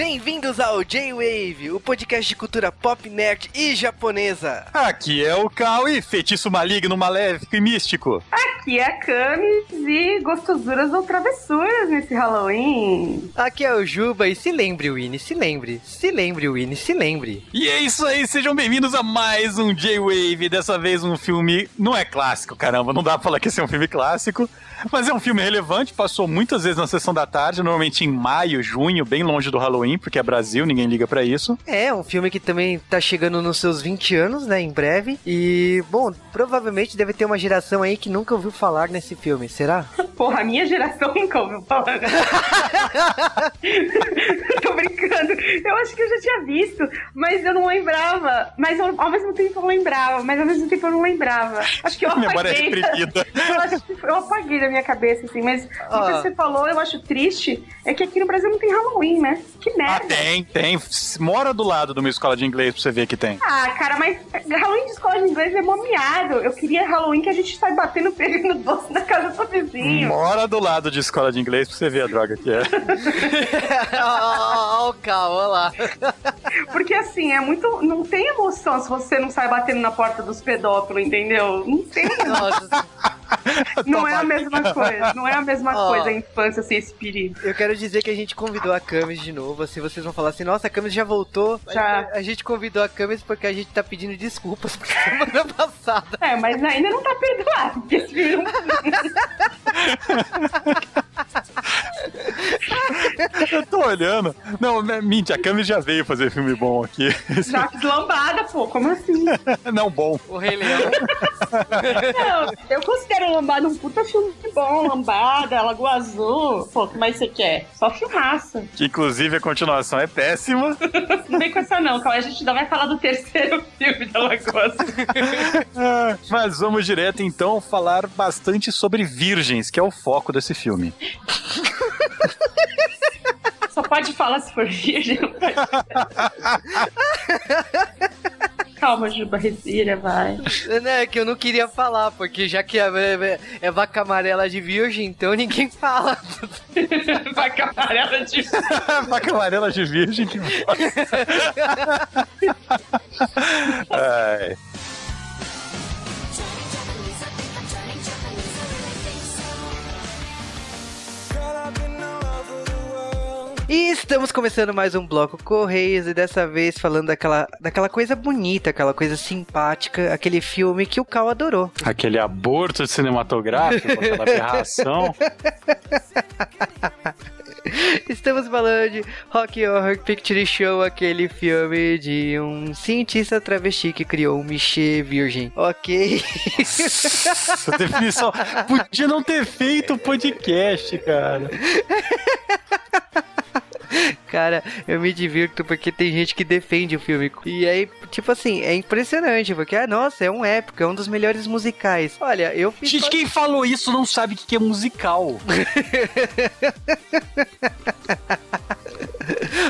Bem-vindos ao J-Wave, o podcast de cultura pop, nerd e japonesa. Aqui é o Kawi, feitiço maligno, maléfico e místico. Aqui é a Camis e gostosuras ou travessuras nesse Halloween. Aqui é o Juba e se lembre, Winnie, se lembre. Se lembre, Winnie, se lembre. E é isso aí, sejam bem-vindos a mais um J-Wave. Dessa vez um filme, não é clássico, caramba, não dá pra falar que esse é um filme clássico, mas é um filme relevante, passou muitas vezes na sessão da tarde, normalmente em maio, junho, bem longe do Halloween, porque é Brasil, ninguém liga pra isso. É, um filme que também tá chegando nos seus 20 anos, né, em breve. E, bom, provavelmente deve ter uma geração aí que nunca ouviu falar nesse filme, será? Porra, a minha geração nunca ouviu falar. Tô brincando. Eu acho que eu já tinha visto, mas eu não lembrava. Mas eu, ao mesmo tempo eu lembrava, mas ao mesmo tempo eu não lembrava. Acho que eu apaguei. Memória reprimida. Eu acho que eu apaguei da minha cabeça, assim, mas Ó. o que você falou, eu acho triste, é que aqui no Brasil não tem Halloween, né? Que Ah, merda. tem, tem. Mora do lado de uma escola de inglês pra você ver que tem. Ah, cara, mas Halloween de escola de inglês é momiado. Eu queria Halloween que a gente sai batendo pegando doce na casa do vizinho. Mora do lado de escola de inglês pra você ver a droga que é. Ó, o olha lá. Porque assim, é muito. Não tem emoção se você não sai batendo na porta dos pedófilos, entendeu? Não tem. Nossa, Não é a mesma coisa. Não é a mesma Ó. coisa a infância sem esse perigo. eu quero dizer que a gente convidou a Camis de novo. Assim, vocês vão falar assim, nossa, a Camis já voltou. Já. A, gente convidou a Camis porque a gente tá pedindo desculpas por semana passada. É, mas ainda não tá perdoado. Porque esse filme Eu tô olhando. Não, né, mente, a Cami já veio fazer filme bom aqui. Jacques Lambada, pô, como assim? Não bom. O Rei Leão. Não, eu considero Lambada um puta filme bom. Lambada, Lagoa Azul. Pô, o que mais você quer? Só filmaça. Que inclusive a continuação é péssima. Não vem com essa não, calma. A gente ainda vai falar do terceiro filme da Lagoa Azul. Mas vamos direto então falar bastante sobre virgens, que é o foco desse filme. Só pode falar se for virgem. Não. Calma, Juba, respira, vai. Né, que eu não queria falar, porque já que é, é- é vaca amarela de virgem, então ninguém fala. Vaca amarela de. Vaca amarela de virgem que bosta. Ai. Estamos começando mais um bloco Correios e dessa vez falando daquela, daquela coisa bonita, aquela coisa simpática, aquele filme que o Cal adorou. Aquele aborto cinematográfico, aquela aberração. Estamos falando de Rock Horror Picture Show, aquele filme de um cientista travesti que criou um Michê virgem. Ok. Essa definição. Podia não ter feito o podcast, cara. Cara, eu me divirto porque tem gente que defende o filme. E aí, tipo assim, é impressionante, porque, ah, nossa, é um épico, é um dos melhores musicais. Olha, eu fiz. Gente, quem falou isso não sabe o que é musical.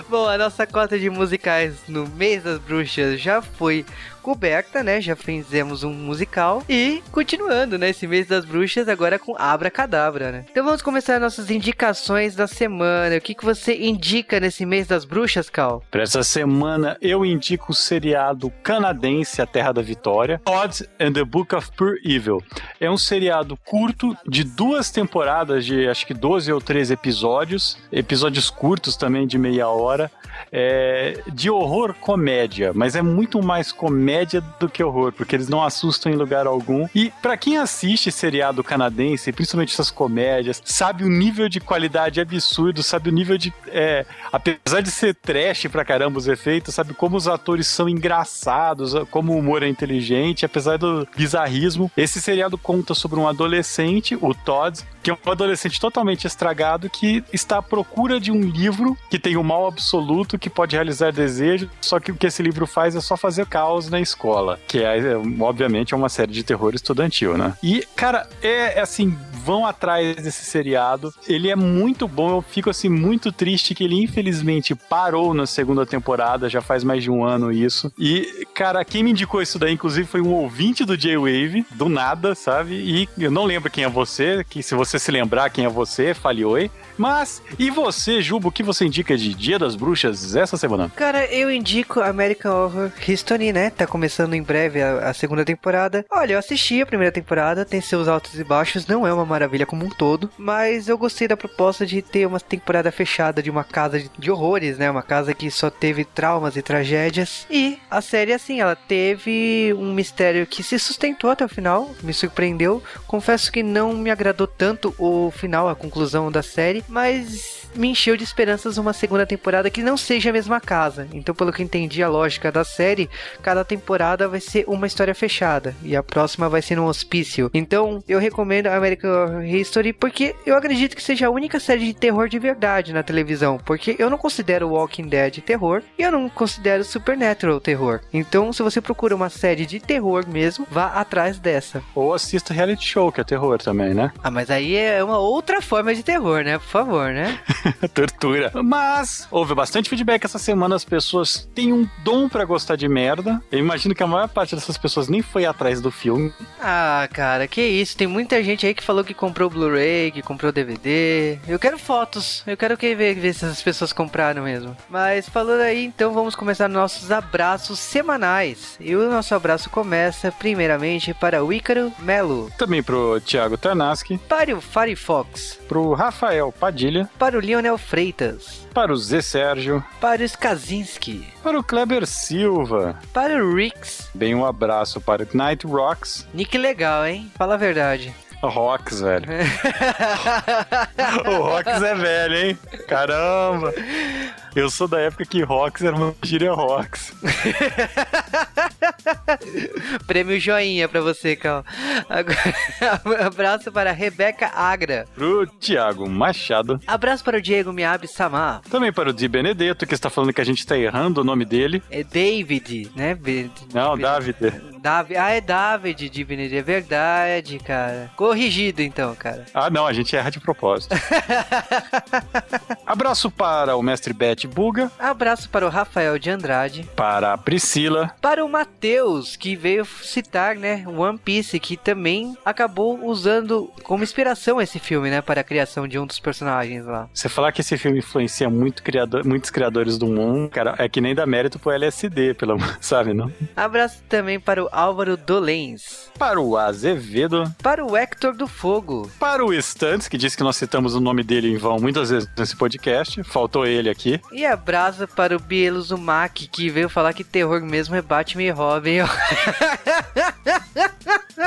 Bom, a nossa cota de musicais no mês das bruxas já foi coberta, né? Já fizemos um musical. E continuando, né? Esse mês das bruxas agora com Abra Cadabra, né? Então vamos começar nossas indicações da semana. O que, que você indica nesse mês das bruxas, Cal? Pra essa semana eu indico o seriado canadense A Terra da Vitória, Odds and the Book of Pure Evil. É um seriado curto de duas temporadas de acho que 12 ou 13 episódios, episódios curtos também de meia hora, é, de horror comédia, mas é muito mais comédia do que horror, porque eles não assustam em lugar algum. E pra quem assiste seriado canadense, principalmente essas comédias, sabe o nível de qualidade absurdo, sabe o nível de é, apesar de ser trash pra caramba os efeitos, sabe como os atores são engraçados, como o humor é inteligente, apesar do bizarrismo. Esse seriado conta sobre um adolescente, o Todd, que é um adolescente totalmente estragado que está à procura de um livro que tem o mal absoluto que pode realizar desejos, só que o que esse livro faz é só fazer caos na escola, que é, é, obviamente é uma série de terror estudantil, né? E, cara, é, é assim, vão atrás desse seriado. Ele é muito bom, eu fico assim muito triste que ele infelizmente parou na segunda temporada, já faz mais de um ano isso. E, cara, quem me indicou isso daí, inclusive, foi um ouvinte do J-Wave, do nada, sabe? E eu não lembro quem é você, que se você se lembrar quem é você, fale oi. Mas, e você, Jubo, o que você indica de Dia das Bruxas essa semana? Cara, eu indico American Horror History, né? Tá começando em breve a, a segunda temporada. Olha, eu assisti a primeira temporada, tem seus altos e baixos, não é uma maravilha como um todo, mas eu gostei da proposta de ter uma temporada fechada de uma casa de, de horrores, né? Uma casa que só teve traumas e tragédias. E a série, assim, ela teve um mistério que se sustentou até o final, me surpreendeu. Confesso que não me agradou tanto o final, a conclusão da série, mas me encheu de esperanças uma segunda temporada que não seja a mesma casa. Então, pelo que entendi a lógica da série, cada temporada vai ser uma história fechada e a próxima vai ser num hospício. Então, eu recomendo American Horror History porque eu acredito que seja a única série de terror de verdade na televisão, porque eu não considero Walking Dead terror e eu não considero Supernatural terror. Então, se você procura uma série de terror mesmo, vá atrás dessa. Ou assista reality show, que é terror também, né? Ah, mas aí é uma outra forma de terror, né? Por favor, né? Tortura. Mas houve bastante feedback essa semana. As pessoas têm um dom para gostar de merda. Eu imagino que a maior parte dessas pessoas nem foi atrás do filme. Ah, cara, que isso. Tem muita gente aí que falou que comprou Blu-ray, que comprou DVD. Eu quero fotos. Eu quero que ver, ver se essas pessoas compraram mesmo. Mas falando aí, então vamos começar nossos abraços semanais. E o nosso abraço começa primeiramente para o Ícaro Melo. Também pro Thiago Tarnaski. Para o Firefox. Pro Rafael Padilha. Para o Lionel Freitas. Para o Zé Sérgio. Para o Skazinski. Para o Kleber Silva. Para o Rix. Bem um abraço para o Night Rocks. Nick legal, hein? Fala a verdade. Rocks, velho. o Rocks é velho, hein? Caramba. Eu sou da época que Rocks era uma gíria Rocks. Prêmio joinha pra você, Cal. Agora, abraço para a Rebeca Agra. Pro Thiago Machado. Abraço para o Diego Miabe Samar. Também para o Di Benedetto, que está falando que a gente está errando o nome dele. É David, né? Be Não, David. David. Ah, é David Di Benedetto. É verdade, cara. Corrigido, então, cara. Ah, não, a gente erra de propósito. Abraço para o mestre Buga. Abraço para o Rafael de Andrade. Para a Priscila. Para o Matheus, que veio citar, né, One Piece, que também acabou usando como inspiração esse filme, né, para a criação de um dos personagens lá. Você falar que esse filme influencia muito criador, muitos criadores do mundo, cara, é que nem dá mérito pro LSD, pelo sabe, não? Abraço também para o Álvaro Dolens. Para o Azevedo. Para o Hector do Fogo. Para o Stunts, que disse que nós citamos o nome dele em vão muitas vezes nesse podcast. Faltou ele aqui. E abraço para o Bielo Zumak, que veio falar que terror mesmo é Batman e Robin.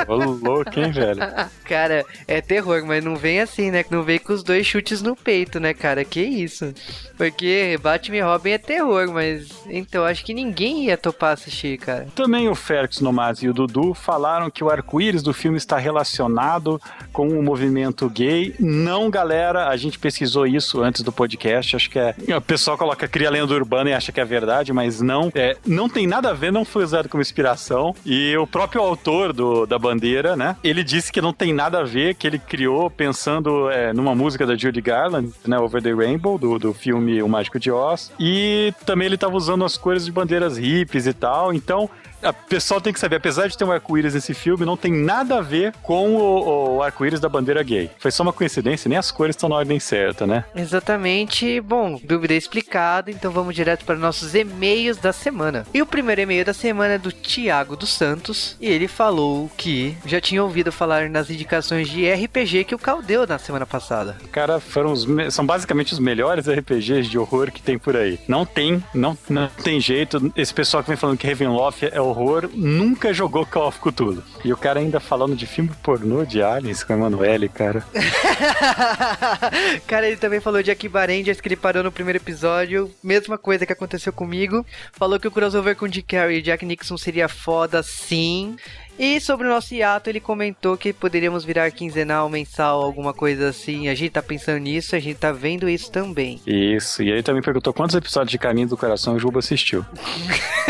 Ô, louco, hein, velho? Cara, é terror, mas não vem assim, né? Não vem com os dois chutes no peito, né, cara? Que isso? Porque Batman e Robin é terror, mas então acho que ninguém ia topar assistir, cara. Também o Félix Nomaz e o Dudu falaram que o arco-íris do filme está relacionado com o movimento gay. Não, galera, a gente pesquisou isso antes do podcast. Acho que é. O pessoal coloca cria lenda urbana e acha que é verdade, mas não. É, não tem nada a ver, não foi usado como inspiração. E o próprio autor do, da bandeira, né? Ele disse que não tem nada a ver, que ele criou pensando é, numa música da Judy Garland, né? Over the Rainbow, do, do filme O Mágico de Oz. E também ele estava usando as cores de bandeiras hippies e tal. Então, o pessoal tem que saber, apesar de ter um arco-íris nesse filme, não tem nada a ver com o, o arco-íris da bandeira gay. Foi só uma coincidência, nem as cores estão na ordem certa, né? Exatamente. Bom, dúvida explicada, então vamos direto para nossos e-mails da semana. E o primeiro e-mail da semana é do Tiago dos Santos, e ele falou que já tinha ouvido falar nas indicações de RPG que o Cal deu na semana passada. Cara, foram os são basicamente os melhores RPGs de horror que tem por aí. Não tem, não, não tem jeito. Esse pessoal que vem falando que Ravenloft é horror nunca jogou Call of Cthulhu. E o cara ainda falando de filme pornô de aliens com a Emanuele, cara. cara, ele também falou de Akiba Rangers, que ele parou no primeiro episódio. Mesma coisa que aconteceu comigo. Falou que o crossover com Dick Carrey e Jack Nixon seria foda, sim. E sobre o nosso hiato, ele comentou que poderíamos virar quinzenal, mensal, alguma coisa assim. A gente tá pensando nisso, a gente tá vendo isso também. Isso, e aí também perguntou quantos episódios de Caminho do Coração o Juba assistiu.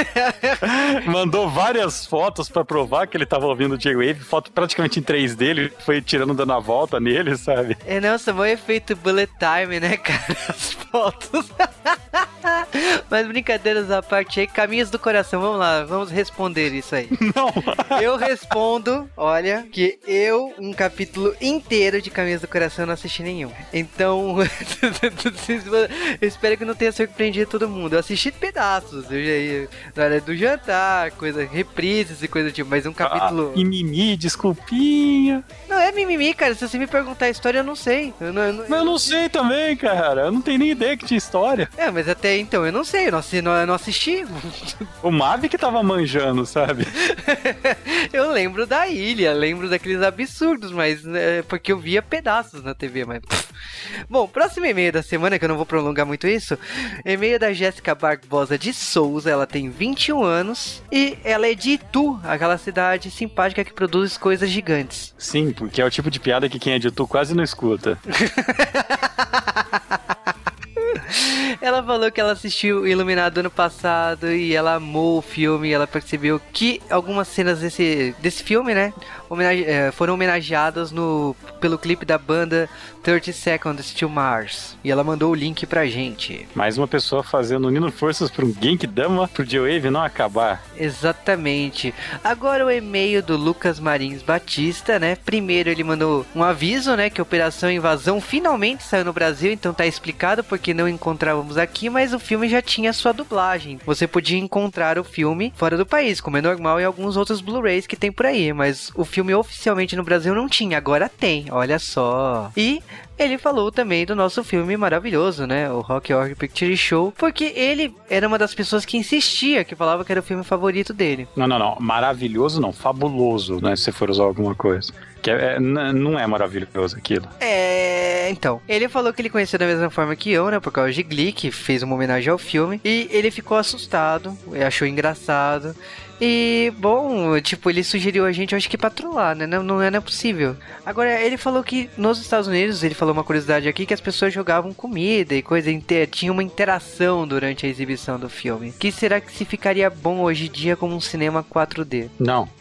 Mandou várias fotos para provar que ele tava ouvindo o J-Wave, foto praticamente em 3 dele, foi tirando dando a volta nele, sabe? É, nossa, bom efeito bullet time, né, cara? As fotos. Mas brincadeiras à parte aí, caminhos do coração, vamos lá, vamos responder isso aí. Não. Eu respondo, olha, que eu, um capítulo inteiro de Caminhos do Coração, não assisti nenhum. Então, eu espero que não tenha surpreendido todo mundo. Eu assisti pedaços, eu já ia na hora do jantar, coisa, reprises e coisa tipo, mas um capítulo. Ah, mimimi, desculpinha. Não é mimimi, cara. Se você me perguntar a história, eu não sei. Eu não, eu não, Mas eu não sei também, cara. Eu não tenho nem ideia que tinha história. É, mas até então eu não sei, eu não, assi- não- eu não assisti. O Mavi que tava manjando, sabe? eu lembro da ilha, lembro daqueles absurdos, mas né, porque eu via pedaços na TV, mas. Bom, próximo e-mail da semana, que eu não vou prolongar muito isso. E-mail da Jéssica Barbosa de Souza, ela tem 21 anos e ela é de Itu, aquela cidade simpática que produz coisas gigantes. Sim, porque é o tipo de piada que quem é de tu quase não escuta. Ela falou que ela assistiu Iluminado ano passado e ela amou o filme. Ela percebeu que algumas cenas desse, desse filme, né, homenage- eh, foram homenageadas no, pelo clipe da banda 30 Seconds to Mars. E ela mandou o link pra gente. Mais uma pessoa fazendo unindo forças para um Genkidama pro J-Wave não acabar. Exatamente. Agora o e-mail do Lucas Marins Batista, né? Primeiro ele mandou um aviso, né? Que a Operação Invasão finalmente saiu no Brasil, então tá explicado porque não encontrávamos aqui, mas o filme já tinha sua dublagem. Você podia encontrar o filme fora do país, como é normal em alguns outros Blu-rays que tem por aí, mas o filme oficialmente no Brasil não tinha, agora tem, olha só. E ele falou também do nosso filme maravilhoso, né? O Rock Horror Picture Show, porque ele era uma das pessoas que insistia, que falava que era o filme favorito dele. Não, não, não. Maravilhoso não. Fabuloso, né? Se você for usar alguma coisa. Que é, é- não é maravilhoso aquilo. É, então. Ele falou que ele conheceu da mesma forma que eu, né? Por causa de Glee, que fez uma homenagem ao filme. E ele ficou assustado, achou engraçado. E, bom, tipo, ele sugeriu a gente, acho que pra trollar, né? Não, não é não é possível. Agora, ele falou que nos Estados Unidos, ele falou uma curiosidade aqui, que as pessoas jogavam comida e coisa, inte- tinha uma interação durante a exibição do filme. Que será que se ficaria bom hoje em dia como um cinema 4D? Não.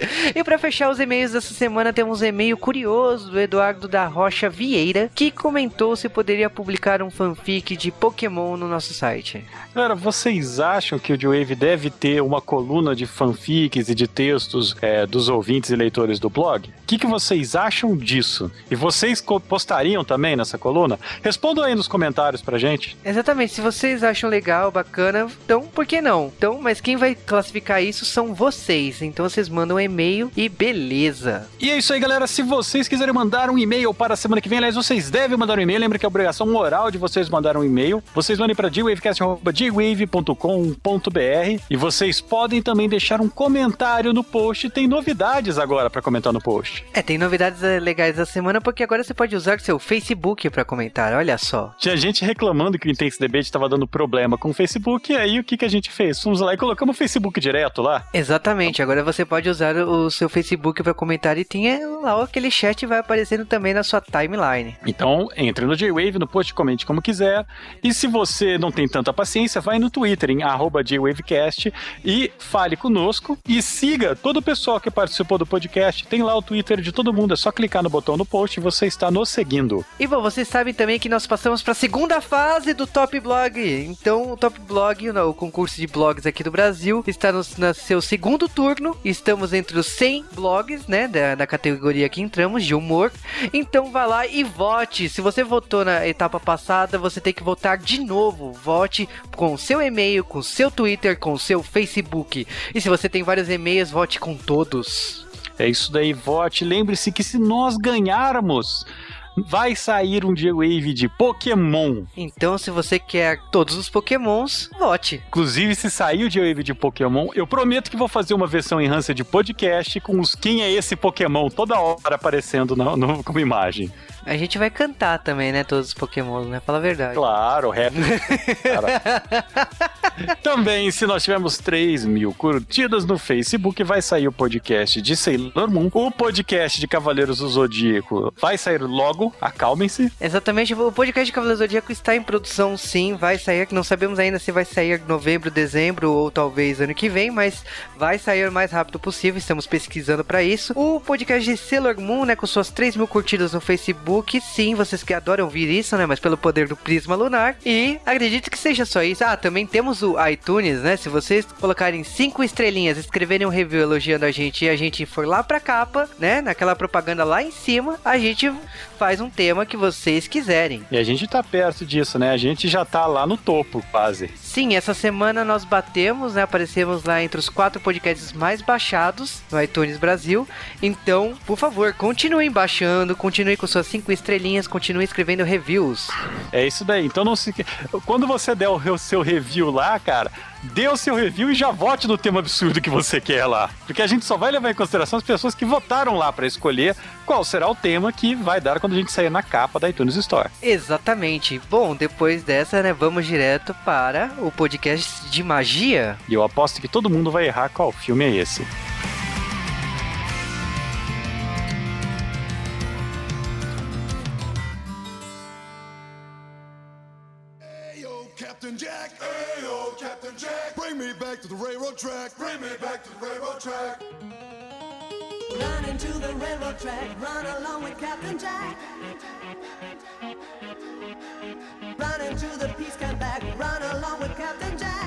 E pra fechar os e-mails dessa semana, temos um e-mail curioso do Eduardo da Rocha Vieira, que comentou se poderia publicar um fanfic de Pokémon no nosso site. Galera, vocês acham que o J-Wave deve ter uma coluna de fanfics e de textos é, dos ouvintes e leitores do blog? O que, que vocês acham disso? E vocês postariam também nessa coluna? Respondam aí nos comentários pra gente. Exatamente, se vocês acham legal, bacana, então por que não? Então, mas quem vai classificar isso são vocês. Então vocês mandam um e-mail e beleza. E é isso aí, galera. Se vocês quiserem mandar um e-mail para a semana que vem, aliás, vocês devem mandar um e-mail. Lembra que é obrigação moral de vocês mandar um e-mail. Vocês mandem para jwavecast.jwave.com.br e vocês podem também deixar um comentário no post. Tem novidades agora para comentar no post. É, tem novidades eh, legais da semana porque agora você pode usar seu Facebook pra comentar, olha só. Tinha gente reclamando que o Intense Debate estava dando problema com o Facebook, e aí o que, que a gente fez? Fomos lá e colocamos o Facebook direto lá. Exatamente, agora você pode usar o seu Facebook pra comentar e tem eh, lá aquele chat vai aparecendo também na sua timeline. Então, entre no J-Wave, no post, comente como quiser. E se você não tem tanta paciência, vai no Twitter, em arroba JWavecast, e fale conosco. E siga todo o pessoal que participou do podcast. Tem lá o Twitter de todo mundo. É só clicar no botão no post e você está nos seguindo. E bom, vocês sabem também que nós passamos para a segunda fase do Top Blog. Então, o Top Blog, o o concurso de blogs aqui do Brasil, está no, no seu segundo turno. Estamos entre os 100 blogs, né, da, da categoria que entramos, de humor. Então, vá lá e vote. Se você votou na etapa passada, você tem que votar de novo. Vote com seu e-mail, com seu Twitter, com seu Facebook. E se você tem vários e-mails, vote com todos. É isso daí, vote. Lembre-se que se nós ganharmos vai sair um J-Wave de Pokémon. Então, se você quer todos os Pokémons, vote. Inclusive, se sair o J-Wave de Pokémon, eu prometo que vou fazer uma versão enhanced de podcast com os quem é esse Pokémon toda hora aparecendo no, como imagem. A gente vai cantar também, né? Todos os Pokémon, né? Fala a verdade. Claro, rap. também, se nós tivermos 3 mil curtidas no Facebook, vai sair o podcast de Sailor Moon. O podcast de Cavaleiros do Zodíaco vai sair logo, acalmem-se. Exatamente, o podcast de Cavaleiros do Zodíaco está em produção sim, vai sair, não sabemos ainda se vai sair novembro, dezembro ou talvez ano que vem, mas vai sair o mais rápido possível, estamos pesquisando para isso. O podcast de Sailor Moon, né, com suas 3 mil curtidas no Facebook. Sim, vocês que adoram ouvir isso, né? Mas pelo poder do Prisma Lunar. E acredito que seja só isso. Ah, também temos o iTunes, né? Se vocês colocarem cinco estrelinhas, escreverem um review elogiando a gente e a gente for lá pra capa, né? Naquela propaganda lá em cima, a gente faz um tema que vocês quiserem. E a gente tá perto disso, né? A gente já tá lá no topo, quase. Sim, essa semana nós batemos, né? Aparecemos lá entre os quatro podcasts mais baixados no iTunes Brasil. Então, por favor, continuem baixando, continuem com suas cinco estrelinhas, continuem escrevendo reviews. É isso daí. Então não se. Quando você der o seu review lá, cara, dê o seu review e já vote no tema absurdo que você quer lá. Porque a gente só vai levar em consideração as pessoas que votaram lá para escolher qual será o tema que vai dar quando a gente sair na capa da iTunes Store. Exatamente. Bom, depois dessa, né, vamos direto para o podcast de magia. E eu aposto que todo mundo vai errar qual filme é esse. Me back to the railroad track. Bring me back to the railroad track. Run into the railroad track. Run along with Captain Jack. Run into the peace camp back. Run along with Captain Jack.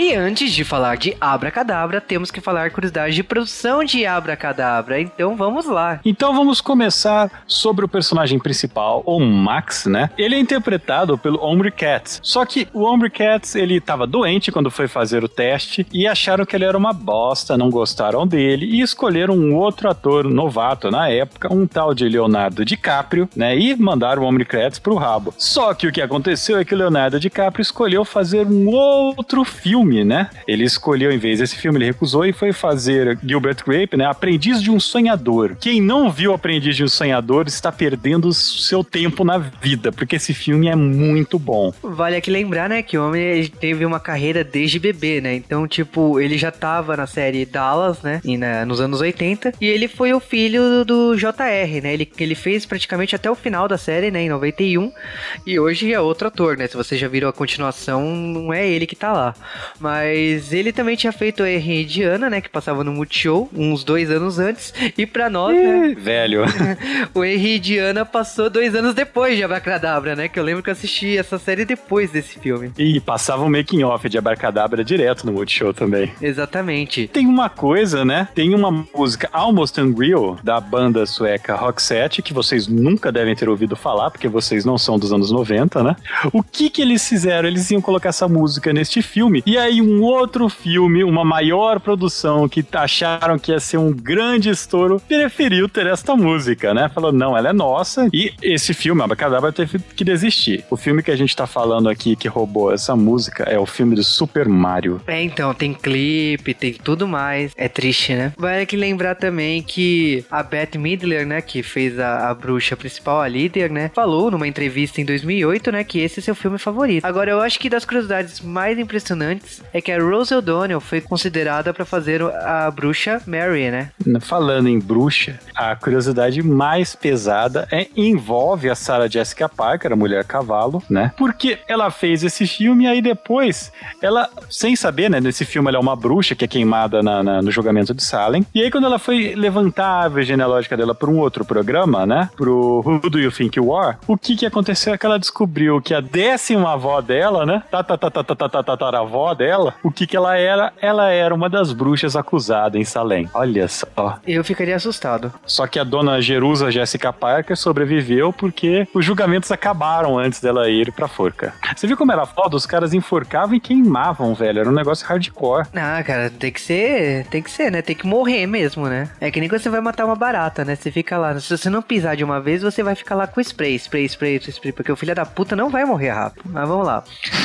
E antes de falar de Abracadabra, temos que falar curiosidade de produção de Abracadabra. Então vamos lá. Então vamos começar sobre o personagem principal, o Max, né? Ele é interpretado pelo Ombre Katz. Só que o Ombre Katz, ele estava doente quando foi fazer o teste e acharam que ele era uma bosta, não gostaram dele e escolheram um outro ator novato na época, um tal de Leonardo DiCaprio, né? E mandaram o Ombre Katz pro rabo. Só que o que aconteceu é que o Leonardo DiCaprio escolheu fazer um outro filme, né? Ele escolheu, em vez desse filme, ele recusou e foi fazer Gilbert Grape, né? Aprendiz de um Sonhador. Quem não viu Aprendiz de um Sonhador está perdendo seu tempo na vida, porque esse filme é muito bom. Vale aqui lembrar, né, que o homem teve uma carreira desde bebê, né? Então, tipo, ele já tava na série Dallas, né? E na, nos anos 80. E ele foi o filho do JR, né? Ele, ele fez praticamente até o final da série, né? Em 91. E hoje é outro ator, né? Se você já viram a continuação, não é ele que tá lá. Mas ele também tinha feito o R de Ana, né? Que passava no Multishow uns dois anos antes. E pra nós, né? Velho. o R de Ana passou dois anos depois de Abracadabra, né? Que eu lembro que eu assisti essa série depois desse filme. E passava um making off de Abracadabra direto no Multishow também. Exatamente. Tem uma coisa, né? Tem uma música Almost Unreal da banda sueca Roxette que vocês nunca devem ter ouvido falar, porque vocês não são dos anos 90, né? O que que eles fizeram? Eles iam colocar essa música neste filme e aí um outro filme, uma maior produção que acharam que ia ser um grande estouro, preferiu ter esta música, né? Falou, não, ela é nossa. E esse filme, Abracadabra, teve que desistir. O filme que a gente tá falando aqui que roubou essa música é o filme do Super Mario. É, então, tem clipe, tem tudo mais. É triste, né? Vale que lembrar também que a Beth Midler, né, que fez a, a bruxa principal, a líder, né, falou numa entrevista em 2008, né, que esse é seu filme favorito. Agora, eu acho que das curiosidades mais impressionantes é que a Rose O'Donnell foi considerada para fazer a bruxa Mary, né? Falando em bruxa, a curiosidade mais pesada é envolve a Sarah Jessica Parker, a mulher cavalo, né? Porque ela fez esse filme e aí depois ela, sem saber, né? Nesse filme ela é uma bruxa que é queimada na, na, no julgamento de Salem. E aí quando ela foi levantar a árvore genealógica dela para um outro programa, né? Pro Who Do You Think You Are? O que que aconteceu é que ela descobriu que a décima avó dela, né? Tataravó dela, o que que ela era? Ela era uma das bruxas acusadas em Salem. Olha só. Eu ficaria assustado. Só que a dona Jerusa Jessica Parker sobreviveu porque os julgamentos acabaram antes dela ir pra forca. Você viu como era foda? Os caras enforcavam e queimavam, velho. Era um negócio hardcore. Ah, cara, tem que ser, tem que ser, né? Tem que morrer mesmo, né? É que nem quando você vai matar uma barata, né? Você fica lá, se você não pisar de uma vez, você vai ficar lá com spray, spray, spray, spray, porque o filho da puta não vai morrer rápido. Mas vamos lá.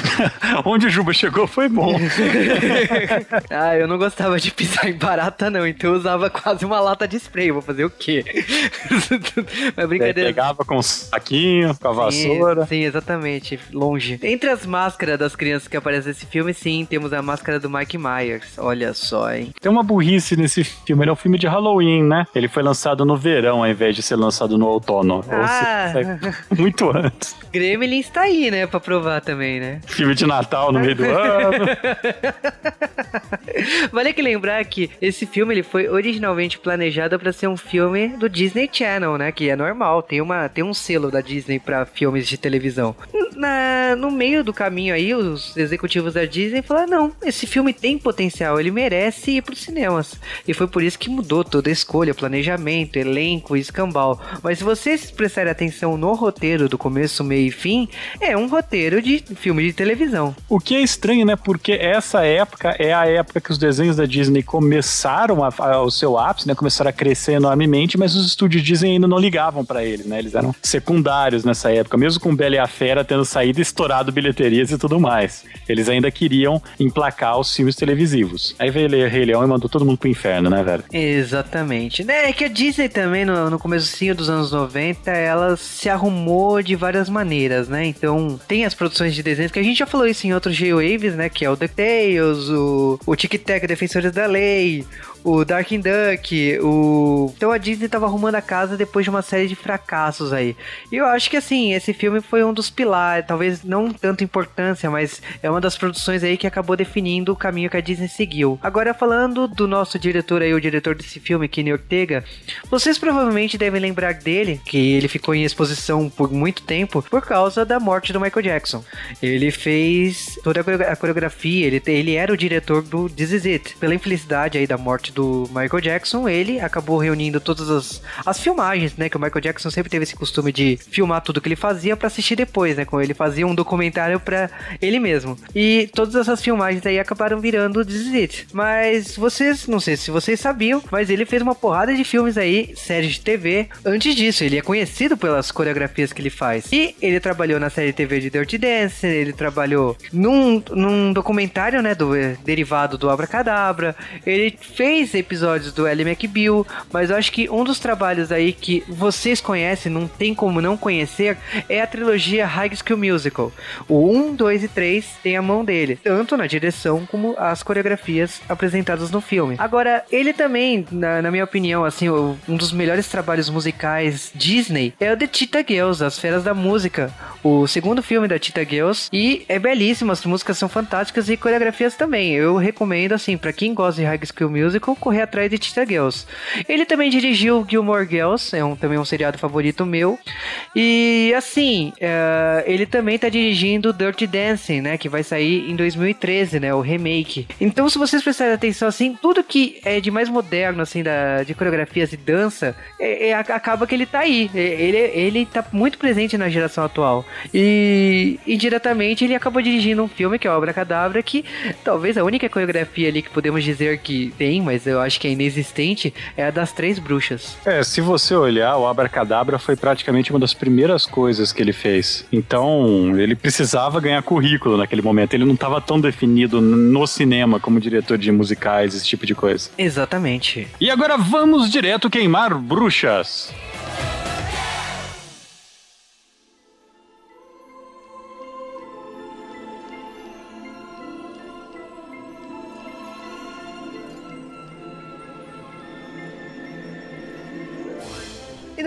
Onde o Juba chegou foi bom. ah, eu não gostava de pisar em barata, não. Então eu usava quase uma lata de spray. Vou fazer o quê? Mas brincadeira. Você pegava com saquinho, com a vassoura. Sim, exatamente. Longe. Entre as máscaras das crianças que aparecem nesse filme, sim, temos a máscara do Mike Myers. Olha só, hein? Tem uma burrice nesse filme. Ele é um filme de Halloween, né? Ele foi lançado no verão ao invés de ser lançado no outono. Ah. Seja, muito antes. Gremlin está aí, né? Pra provar também, né? Filme de Natal no meio do ano. vale que lembrar que esse filme ele foi originalmente planejado para ser um filme do Disney Channel, né? Que é normal, tem, uma, tem um selo da Disney para filmes de televisão. Na, no meio do caminho aí, os executivos da Disney falaram: não, esse filme tem potencial, ele merece ir pros cinemas. E foi por isso que mudou toda a escolha, planejamento, elenco, escambau. Mas se vocês prestarem atenção no roteiro do começo, meio e fim, é um roteiro de filme de televisão. O que é estranho, né? Porque essa época é a época que os desenhos da Disney começaram a, a, o seu ápice, né? Começaram a crescer enormemente, mas os estúdios Disney ainda não ligavam para eles, né? Eles eram secundários nessa época, mesmo com Bela e a Fera tendo saído estourado bilheterias e tudo mais. Eles ainda queriam emplacar os filmes televisivos. Aí veio Rei Leão e mandou todo mundo pro inferno, né, velho? Exatamente. É que a Disney também, no, no começo dos anos 90, ela se arrumou de várias maneiras, né? Então, tem as produções de desenhos, que a gente já falou isso em outros G-Waves, né? Que é o DuckTales, o, o Tic Tac Defensores da Lei, o Darkwing Duck, o... Então a Disney tava arrumando a casa depois de uma série de fracassos aí. E eu acho que, assim, esse filme foi um dos pilares, talvez não tanto importância, mas é uma das produções aí que acabou definindo o caminho que a Disney seguiu. Agora, falando do nosso diretor aí, o diretor desse filme, Kenny Ortega, vocês provavelmente devem lembrar dele, que ele ficou em exposição por muito tempo por causa da morte do Michael Jackson. Ele fez toda a coreografia, ele, ele era o diretor do This Is It. Pela infelicidade aí da morte do Michael Jackson, ele acabou reunindo todas as, as filmagens, né? Que o Michael Jackson sempre teve esse costume de filmar tudo que ele fazia para assistir depois, né? Ele fazia um documentário para ele mesmo. E todas essas filmagens aí acabaram virando This Is It. Mas vocês, não sei se vocês sabiam, mas ele fez uma porrada de filmes aí, séries de TV. Antes disso, ele é conhecido pelas coreografias que ele faz. E ele trabalhou na série TV de Dirty Dance, ele trabalhou num, num documentário, né? Do derivado do Abracadabra. Ele fez três episódios do Ellie McBeal, mas eu acho que um dos trabalhos aí que vocês conhecem, não tem como não conhecer, é a trilogia High School Musical. O 1, 2 e 3 tem a mão dele, tanto na direção como as coreografias apresentadas no filme. Agora, ele também, na, na minha opinião, assim, um dos melhores trabalhos musicais Disney é o The Cheetah Girls, As Feras da Música, o segundo filme da Cheetah Girls, e é belíssimo, as músicas são fantásticas e coreografias também. Eu recomendo, assim, para quem gosta de High School Musical, correr atrás de Tita Girls. Ele também dirigiu Gilmore Girls, é um, também um seriado favorito meu. E assim, é, ele também tá dirigindo Dirty Dancing, né? Que vai sair em 2013, né? O remake. Então, se vocês prestarem atenção, assim, tudo que é de mais moderno, assim, da, de coreografias e dança, é, é, acaba que ele tá aí. É, ele, ele tá muito presente na geração atual. E indiretamente ele acabou dirigindo um filme que é Obra Cadabra, que talvez a única coreografia ali que podemos dizer que tem, mas mas eu acho que é inexistente, é a das três bruxas. É, se você olhar, o Abracadabra foi praticamente uma das primeiras coisas que ele fez. Então, ele precisava ganhar currículo naquele momento. Ele não estava tão definido no cinema como diretor de musicais, esse tipo de coisa. Exatamente. E agora vamos direto queimar bruxas.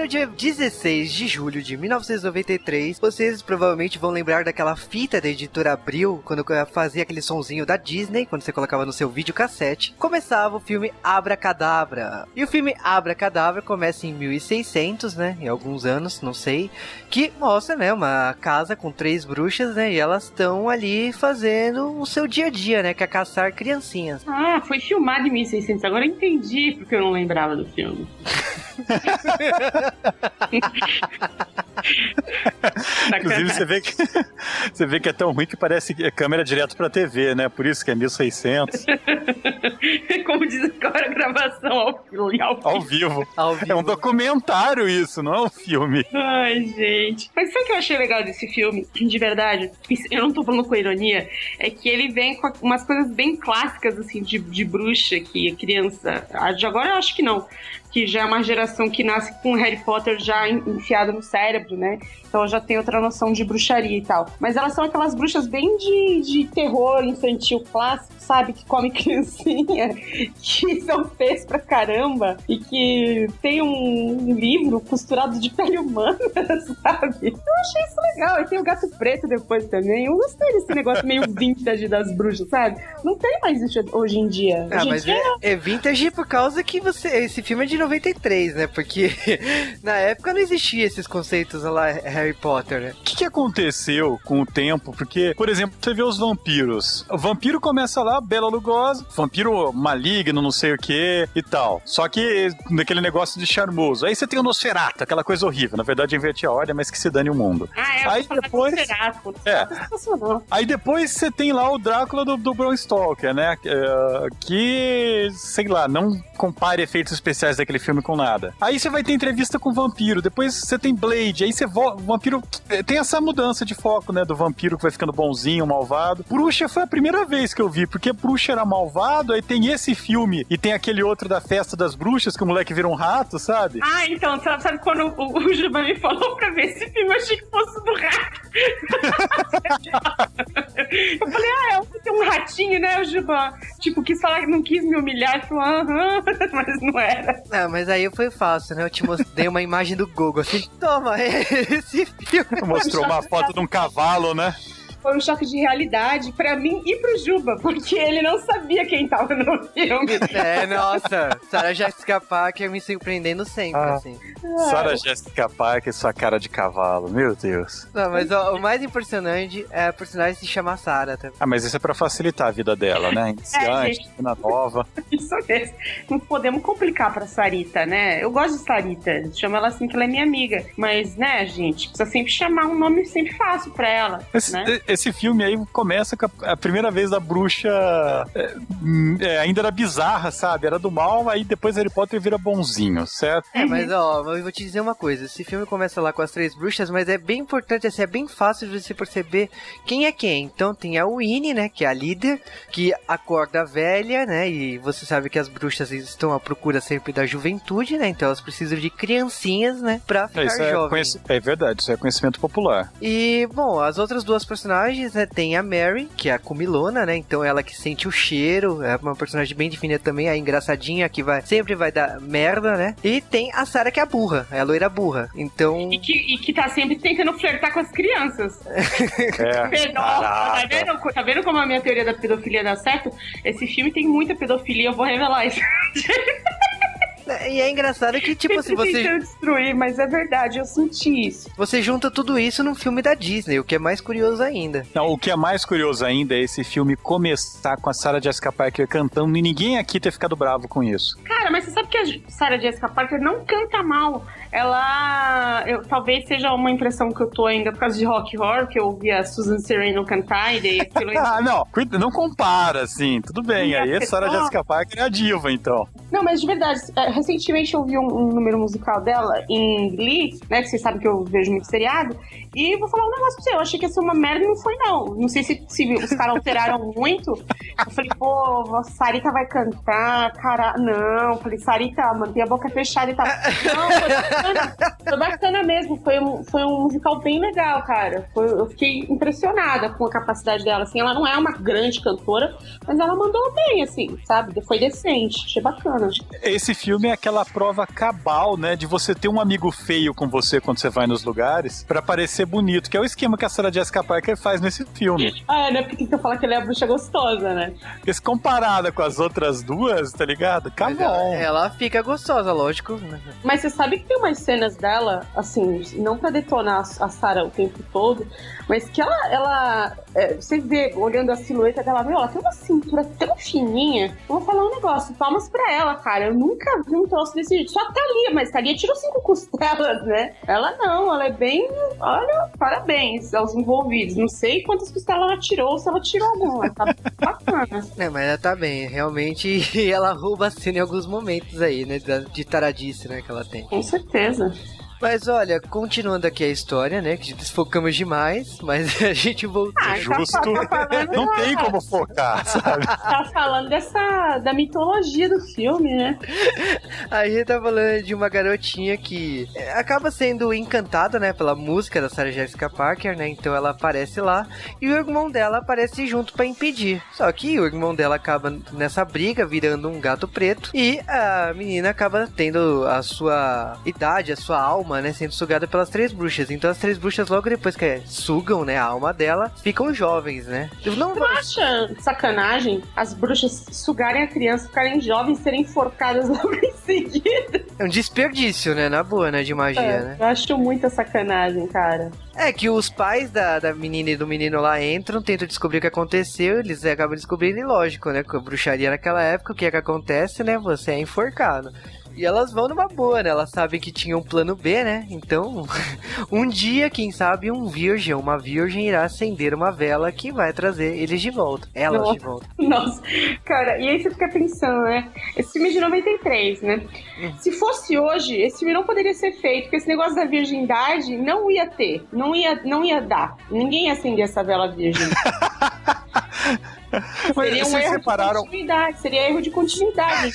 No dia 16 de julho de 1993, vocês provavelmente vão lembrar daquela fita da editora Abril, quando fazia aquele sonzinho da Disney, quando você colocava no seu videocassete, começava o filme Abra Cadabra. E o filme Abra Cadabra começa em 1600, né? Em alguns anos, não sei, que mostra, né, uma casa com três bruxas, né? E elas estão ali fazendo o seu dia a dia, né? Que é caçar criancinhas. Ah, foi filmado em 1600. Agora eu entendi porque eu não lembrava do filme. Inclusive, você vê, que, você vê que é tão ruim que parece que é câmera direto pra TV, né? Por isso que é 1600. Como diz agora, gravação ao, ao, ao, vivo. ao vivo. É um documentário isso, não é um filme. Ai, gente. Mas sabe o que eu achei legal desse filme? De verdade, eu não tô falando com ironia, é que ele vem com umas coisas bem clássicas, assim, de, de bruxa, que a criança... De agora eu acho que não que já é uma geração que nasce com Harry Potter já enfiado no cérebro, né? Então já tem outra noção de bruxaria e tal. Mas elas são aquelas bruxas bem de, de terror infantil clássico, sabe? Que come criancinha, que são feias pra caramba e que tem um livro costurado de pele humana, sabe? Eu achei isso legal. E tem o gato preto depois também. Eu gostei desse negócio meio vintage das bruxas, sabe? Não tem mais isso hoje em dia. Ah, mas é, é vintage por causa que você. Esse filme é de 93, né? Porque na época não existia esses conceitos lá Harry Potter, né? O que, que aconteceu com o tempo? Porque, por exemplo, você vê os vampiros. O vampiro começa lá, Bela Lugosa, vampiro maligno, não sei o que e tal. Só que naquele negócio de charmoso. Aí você tem o Nosferatu, aquela coisa horrível. Na verdade, inverti a ordem, mas que se dane o mundo. Ah, é, aí depois. É. Aí depois você tem lá o Drácula do, do Bram Stoker, né? É, que, sei lá, não compare efeitos especiais daquele filme com nada. Aí você vai ter entrevista com o vampiro, depois você tem Blade, aí você volta. Vampiro é, tem essa mudança de foco, né? Do vampiro que vai ficando bonzinho, malvado. Bruxa foi a primeira vez que eu vi, porque Bruxa era malvado, aí tem esse filme e tem aquele outro da festa das bruxas que o moleque vira um rato, sabe? Ah, então, sabe, sabe quando o, o Juba me falou pra ver esse filme, eu achei que fosse do rato. eu falei, ah, é um ratinho, né, o Juba? Tipo, quis falar que não quis me humilhar, falou, aham, mas não era. Não, mas aí foi fácil, né? Eu te mostrei uma imagem do Google, assim, toma, esse filme. Mostrou uma foto de um cavalo, né? Foi um choque de realidade pra mim e pro Juba, porque ele não sabia quem tava no filme. É, nossa, Sarah Jessica Parker me surpreendendo sempre, ah, assim. Sarah Jessica Parker, sua cara de cavalo, meu Deus. Não, mas ó, o mais impressionante é a personagem se chamar Sarah. Tá? Ah, mas isso é pra facilitar a vida dela, né? Iniciante, é, nova. Isso mesmo. Não podemos complicar pra Sarita, né? Eu gosto de Sarita, chamo ela assim que ela é minha amiga. Mas, né, gente, precisa sempre chamar um nome sempre fácil pra ela. Esse, né? Esse filme aí começa com a, a primeira vez da bruxa é, é, ainda era bizarra, sabe? Era do mal, aí depois Harry Potter vira bonzinho, certo? É, mas ó, eu vou te dizer uma coisa: esse filme começa lá com as três bruxas, mas é bem importante, assim, é bem fácil de você perceber quem é quem. Então tem a Winnie, né, que é a líder, que acorda velha, né, e você sabe que as bruxas estão à procura sempre da juventude, né, então elas precisam de criancinhas, né, pra ficar é, jovens. É, é verdade, isso é conhecimento popular. E, bom, as outras duas personagens personagens, né? Tem a Mary, que é a comilona, né? Então ela que sente o cheiro, é uma personagem bem definida também, a engraçadinha que vai sempre vai dar merda, né? E tem a Sarah que é a burra, é a loira burra. Então. E que, e que tá sempre tentando flertar com as crianças. É. Nossa, tá vendo, tá vendo como a minha teoria da pedofilia dá certo? Esse filme tem muita pedofilia, eu vou revelar isso. E é engraçado que, tipo, se você. destruir, mas é verdade, eu senti isso. Você junta tudo isso num filme da Disney, o que é mais curioso ainda. Não, o que é mais curioso ainda é esse filme começar com a Sarah Jessica Parker cantando e ninguém aqui ter ficado bravo com isso. Cara, mas você sabe que a Sarah Jessica Parker não canta mal ela. Eu, talvez seja uma impressão que eu tô ainda por causa de rock horror, que eu ouvi a Susan Sereno cantar e daí aquilo. ah, não, não compara, assim, tudo bem. aí a Sarah Jessica Parker é a diva, então. Não, mas de verdade, é, recentemente eu vi um, um, número musical dela em Glee, né? Que vocês sabem que eu vejo muito seriado. E vou falar um negócio pra você, eu achei que ia ser uma merda e não foi, não. Não sei se, se os caras alteraram muito. Eu falei, pô, Sarita vai cantar, cara. Não, eu falei, Sarita, mantém a boca fechada e tal. Não, foi bacana. Foi bacana mesmo, foi um, foi um musical bem legal, cara. Foi, eu fiquei impressionada com a capacidade dela, assim, ela não é uma grande cantora, mas ela mandou bem, assim, sabe? Foi decente, achei bacana. Esse filme é aquela prova cabal, né, de você ter um amigo feio com você quando você vai nos lugares, para parecer bonito, que é o esquema que a Sarah Jessica Parker faz nesse filme. Ah, é, né? Porque tu fala que ela é a bruxa gostosa, né? Porque comparada com as outras duas, tá ligado? Cabal. Ela, ela, fica gostosa, lógico. Mas você sabe que tem umas cenas dela, assim, não pra detonar a Sarah o tempo todo, mas que ela, ela é, você vê, olhando a silhueta dela, meu, ela tem uma cintura tão fininha. Vou falar um negócio, palmas pra ela, cara. Eu nunca vi um troço desse jeito. Só a Thalia, mas Thalia tirou cinco costelas, né? Ela não, ela é bem. Olha, parabéns aos envolvidos. Não sei quantas costelas ela tirou, se ela tirou alguma. Tá bacana. É, mas ela tá bem. Realmente, ela rouba a cena em alguns momentos aí, né? De taradice, né? Que ela tem. Com certeza. Mas olha, continuando aqui a história, né? Que desfocamos demais, mas a gente voltou. Ah, Justo. Tá, tá não tem como focar, sabe? Tá falando dessa. da mitologia do filme, né? A gente tá falando de uma garotinha que acaba sendo encantada, né? Pela música da Sarah Jessica Parker, né? Então ela aparece lá e o irmão dela aparece junto para impedir. Só que o irmão dela acaba nessa briga virando um gato preto e a menina acaba tendo a sua idade, a sua alma alma, né, sendo sugada pelas três bruxas. Então as três bruxas logo depois que sugam, né, a alma dela, ficam jovens, né? Não tu acha sacanagem as bruxas sugarem a criança, ficarem jovens, serem enforcadas logo em seguida? É um desperdício, né, na boa, né, de magia, é, né? Eu acho muita sacanagem, cara. É que os pais da, da menina e do menino lá entram, tentam descobrir o que aconteceu, eles acabam descobrindo, e lógico, né? Com a bruxaria naquela época, o que é que acontece, né? Você é enforcado. E elas vão numa boa, né? Elas sabem que tinha um plano B, né? Então, um dia, quem sabe, um virgem, uma virgem irá acender uma vela que vai trazer eles de volta. Elas Nossa. de volta. Nossa, cara, e aí você fica pensando, né? Esse filme é de 93, né? Hum. Se fosse hoje, esse filme não poderia ser feito, porque esse negócio da virgindade não ia ter, não ia, não ia dar. Ninguém ia acender essa vela virgem. seria um erro repararam... de continuidade, seria erro de continuidade.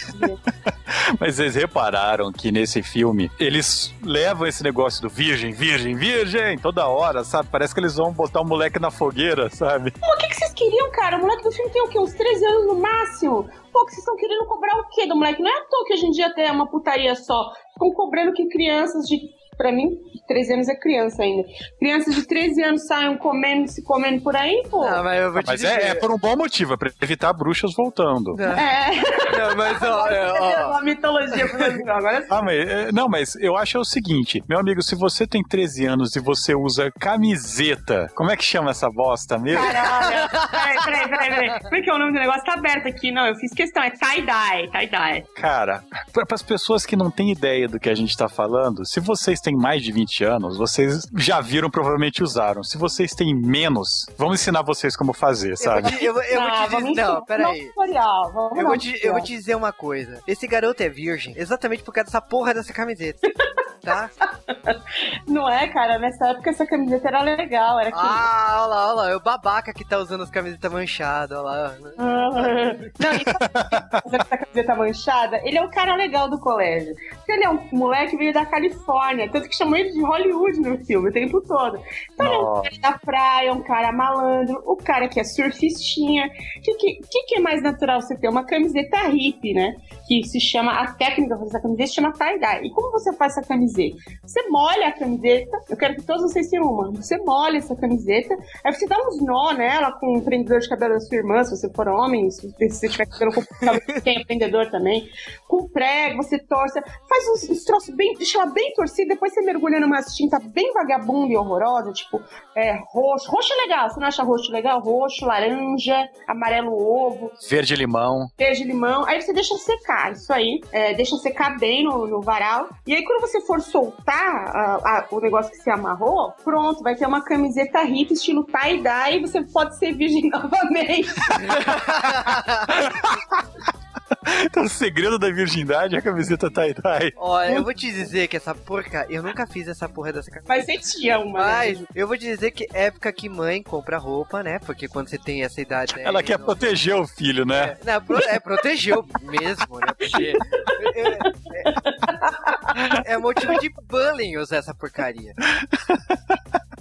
Mas vocês repararam que nesse filme eles levam esse negócio do virgem, virgem, virgem toda hora, sabe? Parece que eles vão botar o moleque na fogueira, sabe? O que, que vocês queriam, cara? O moleque do filme tem o quê? Uns 13 anos no máximo? Pô, que vocês estão querendo cobrar o quê do moleque? Não é à toa que hoje em dia tem uma putaria só. Ficam cobrando que crianças de pra mim, 13 anos é criança ainda. Crianças de 13 anos saiam comendo, se comendo por aí, pô. Não, mas eu vou te mas dizer... é, é, por um bom motivo, é pra evitar bruxas voltando. É. Não, mas ó, é, ó. Uma mitologia pro agora ah, mas, é, Não, mas eu acho é o seguinte, meu amigo, se você tem 13 anos e você usa camiseta, como é que chama essa bosta mesmo? Caralho, peraí, peraí, peraí, peraí. Como é que é o nome do negócio? Tá aberto aqui, não, eu fiz questão, é tie-dye, tie-dye. Cara, para as pessoas que não têm ideia do que a gente tá falando, se vocês têm têm mais de 20 anos, vocês já viram, provavelmente usaram. Se vocês têm menos, vamos ensinar vocês como fazer, sabe? Eu vou, eu eu vou te dizer. Não, peraí. Eu vou, te, eu vou te dizer uma coisa. Esse garoto é virgem exatamente por causa dessa porra dessa camiseta. tá? Não é, cara? Nessa época essa camiseta era legal. Era ah, olha lá, olha lá. É o babaca que tá usando as camisetas manchadas, olha lá. Ah, não, e usando essa camiseta manchada, ele é o cara legal do colégio. Porque ele é um moleque veio da Califórnia. Tanto que chamou ele de Hollywood no filme o tempo todo. Então ele é um cara da praia, um cara malandro, o cara que é surfistinha. O que, que, que, é mais natural você ter? Uma camiseta hippie, né? Que se chama, a técnica pra fazer essa camiseta se chama tie-dye. E como você faz essa camiseta? Você molha a camiseta, eu quero que todos vocês tenham uma. Você molha essa camiseta, aí você dá uns nó nela com um prendedor de cabelo da sua irmã, se você for homem, se você estiver cabelo com quem é prendedor também. Com prego, você torce, faz uns, uns troços bem, deixa ela bem torcida, depois você mergulha numa tinta bem vagabunda e horrorosa, tipo é, roxo. Roxo é legal, você não acha roxo legal? Roxo, laranja, amarelo ovo. Verde limão. Verde limão. Aí você deixa secar isso aí, é, deixa secar bem no, no varal. E aí quando você for soltar o negócio que se amarrou, pronto, vai ter uma camiseta hippie estilo tie-dye e você pode ser virgem novamente. Então, o segredo da virgindade é a camiseta tie-dye. Olha, eu vou te dizer que essa porca, eu nunca fiz essa porra dessa camiseta. Mas você tinha uma. Mas né? eu vou te dizer que época que mãe compra roupa, né? Porque quando você tem essa idade. né, Ela quer não- proteger o filho, né? É, não, pro- é, protegeu mesmo, né? Porque. É, é motivo de bullying usar essa porcaria.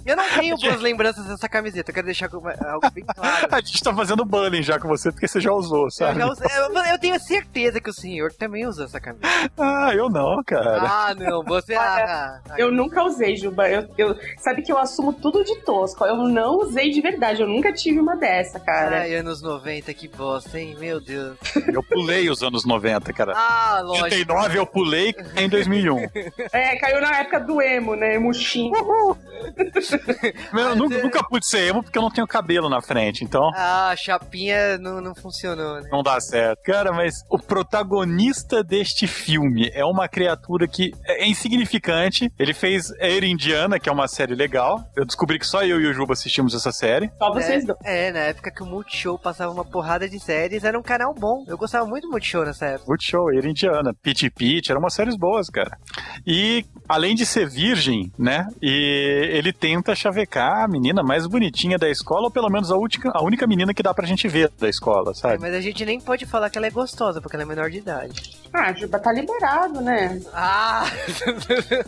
Eu não tenho boas lembranças dessa camiseta, eu quero deixar algo bem claro. A gente tá fazendo bullying já com você, porque você já usou, Eu, sabe? já usei- eu- eu tenho certeza que o senhor também usa essa camisa. Ah, eu não, cara. Ah, não, você. Ah, ah, Eu nunca usei, Juba. Eu, eu- sabe que eu assumo tudo de tosco. Eu não usei de verdade. Eu nunca tive uma dessa, cara. Ai, anos 90, que bosta, hein? Meu Deus. Eu pulei os anos 90, cara. Ah, lógico. 89 eu pulei em 2001. É, caiu na época do emo, né? Emuxim. Eu nunca, nunca pude ser emo porque eu não tenho cabelo na frente, então Ah, a chapinha não, não funcionou, né? não dá certo. Cara, mas o protagonista deste filme é uma criatura que é insignificante. Ele fez Air Indiana, que é uma série legal. Eu descobri que só eu e o Juba assistimos essa série. Só vocês é, dois. É, na época que o Multishow passava uma porrada de séries, era um canal bom. Eu gostava muito do Multishow nessa época. Good show, Air Indiana, Pit Pit, eram umas séries boas, cara. E além de ser virgem, né? E ele tenta chavecar a menina mais bonitinha da escola, ou pelo menos a, única, a única menina que dá pra gente ver da escola, É, sabe? mas a gente nem pode falar que ela é gostosa, porque ela é menor de idade. Ah, Juba, tá liberado, né? Ah!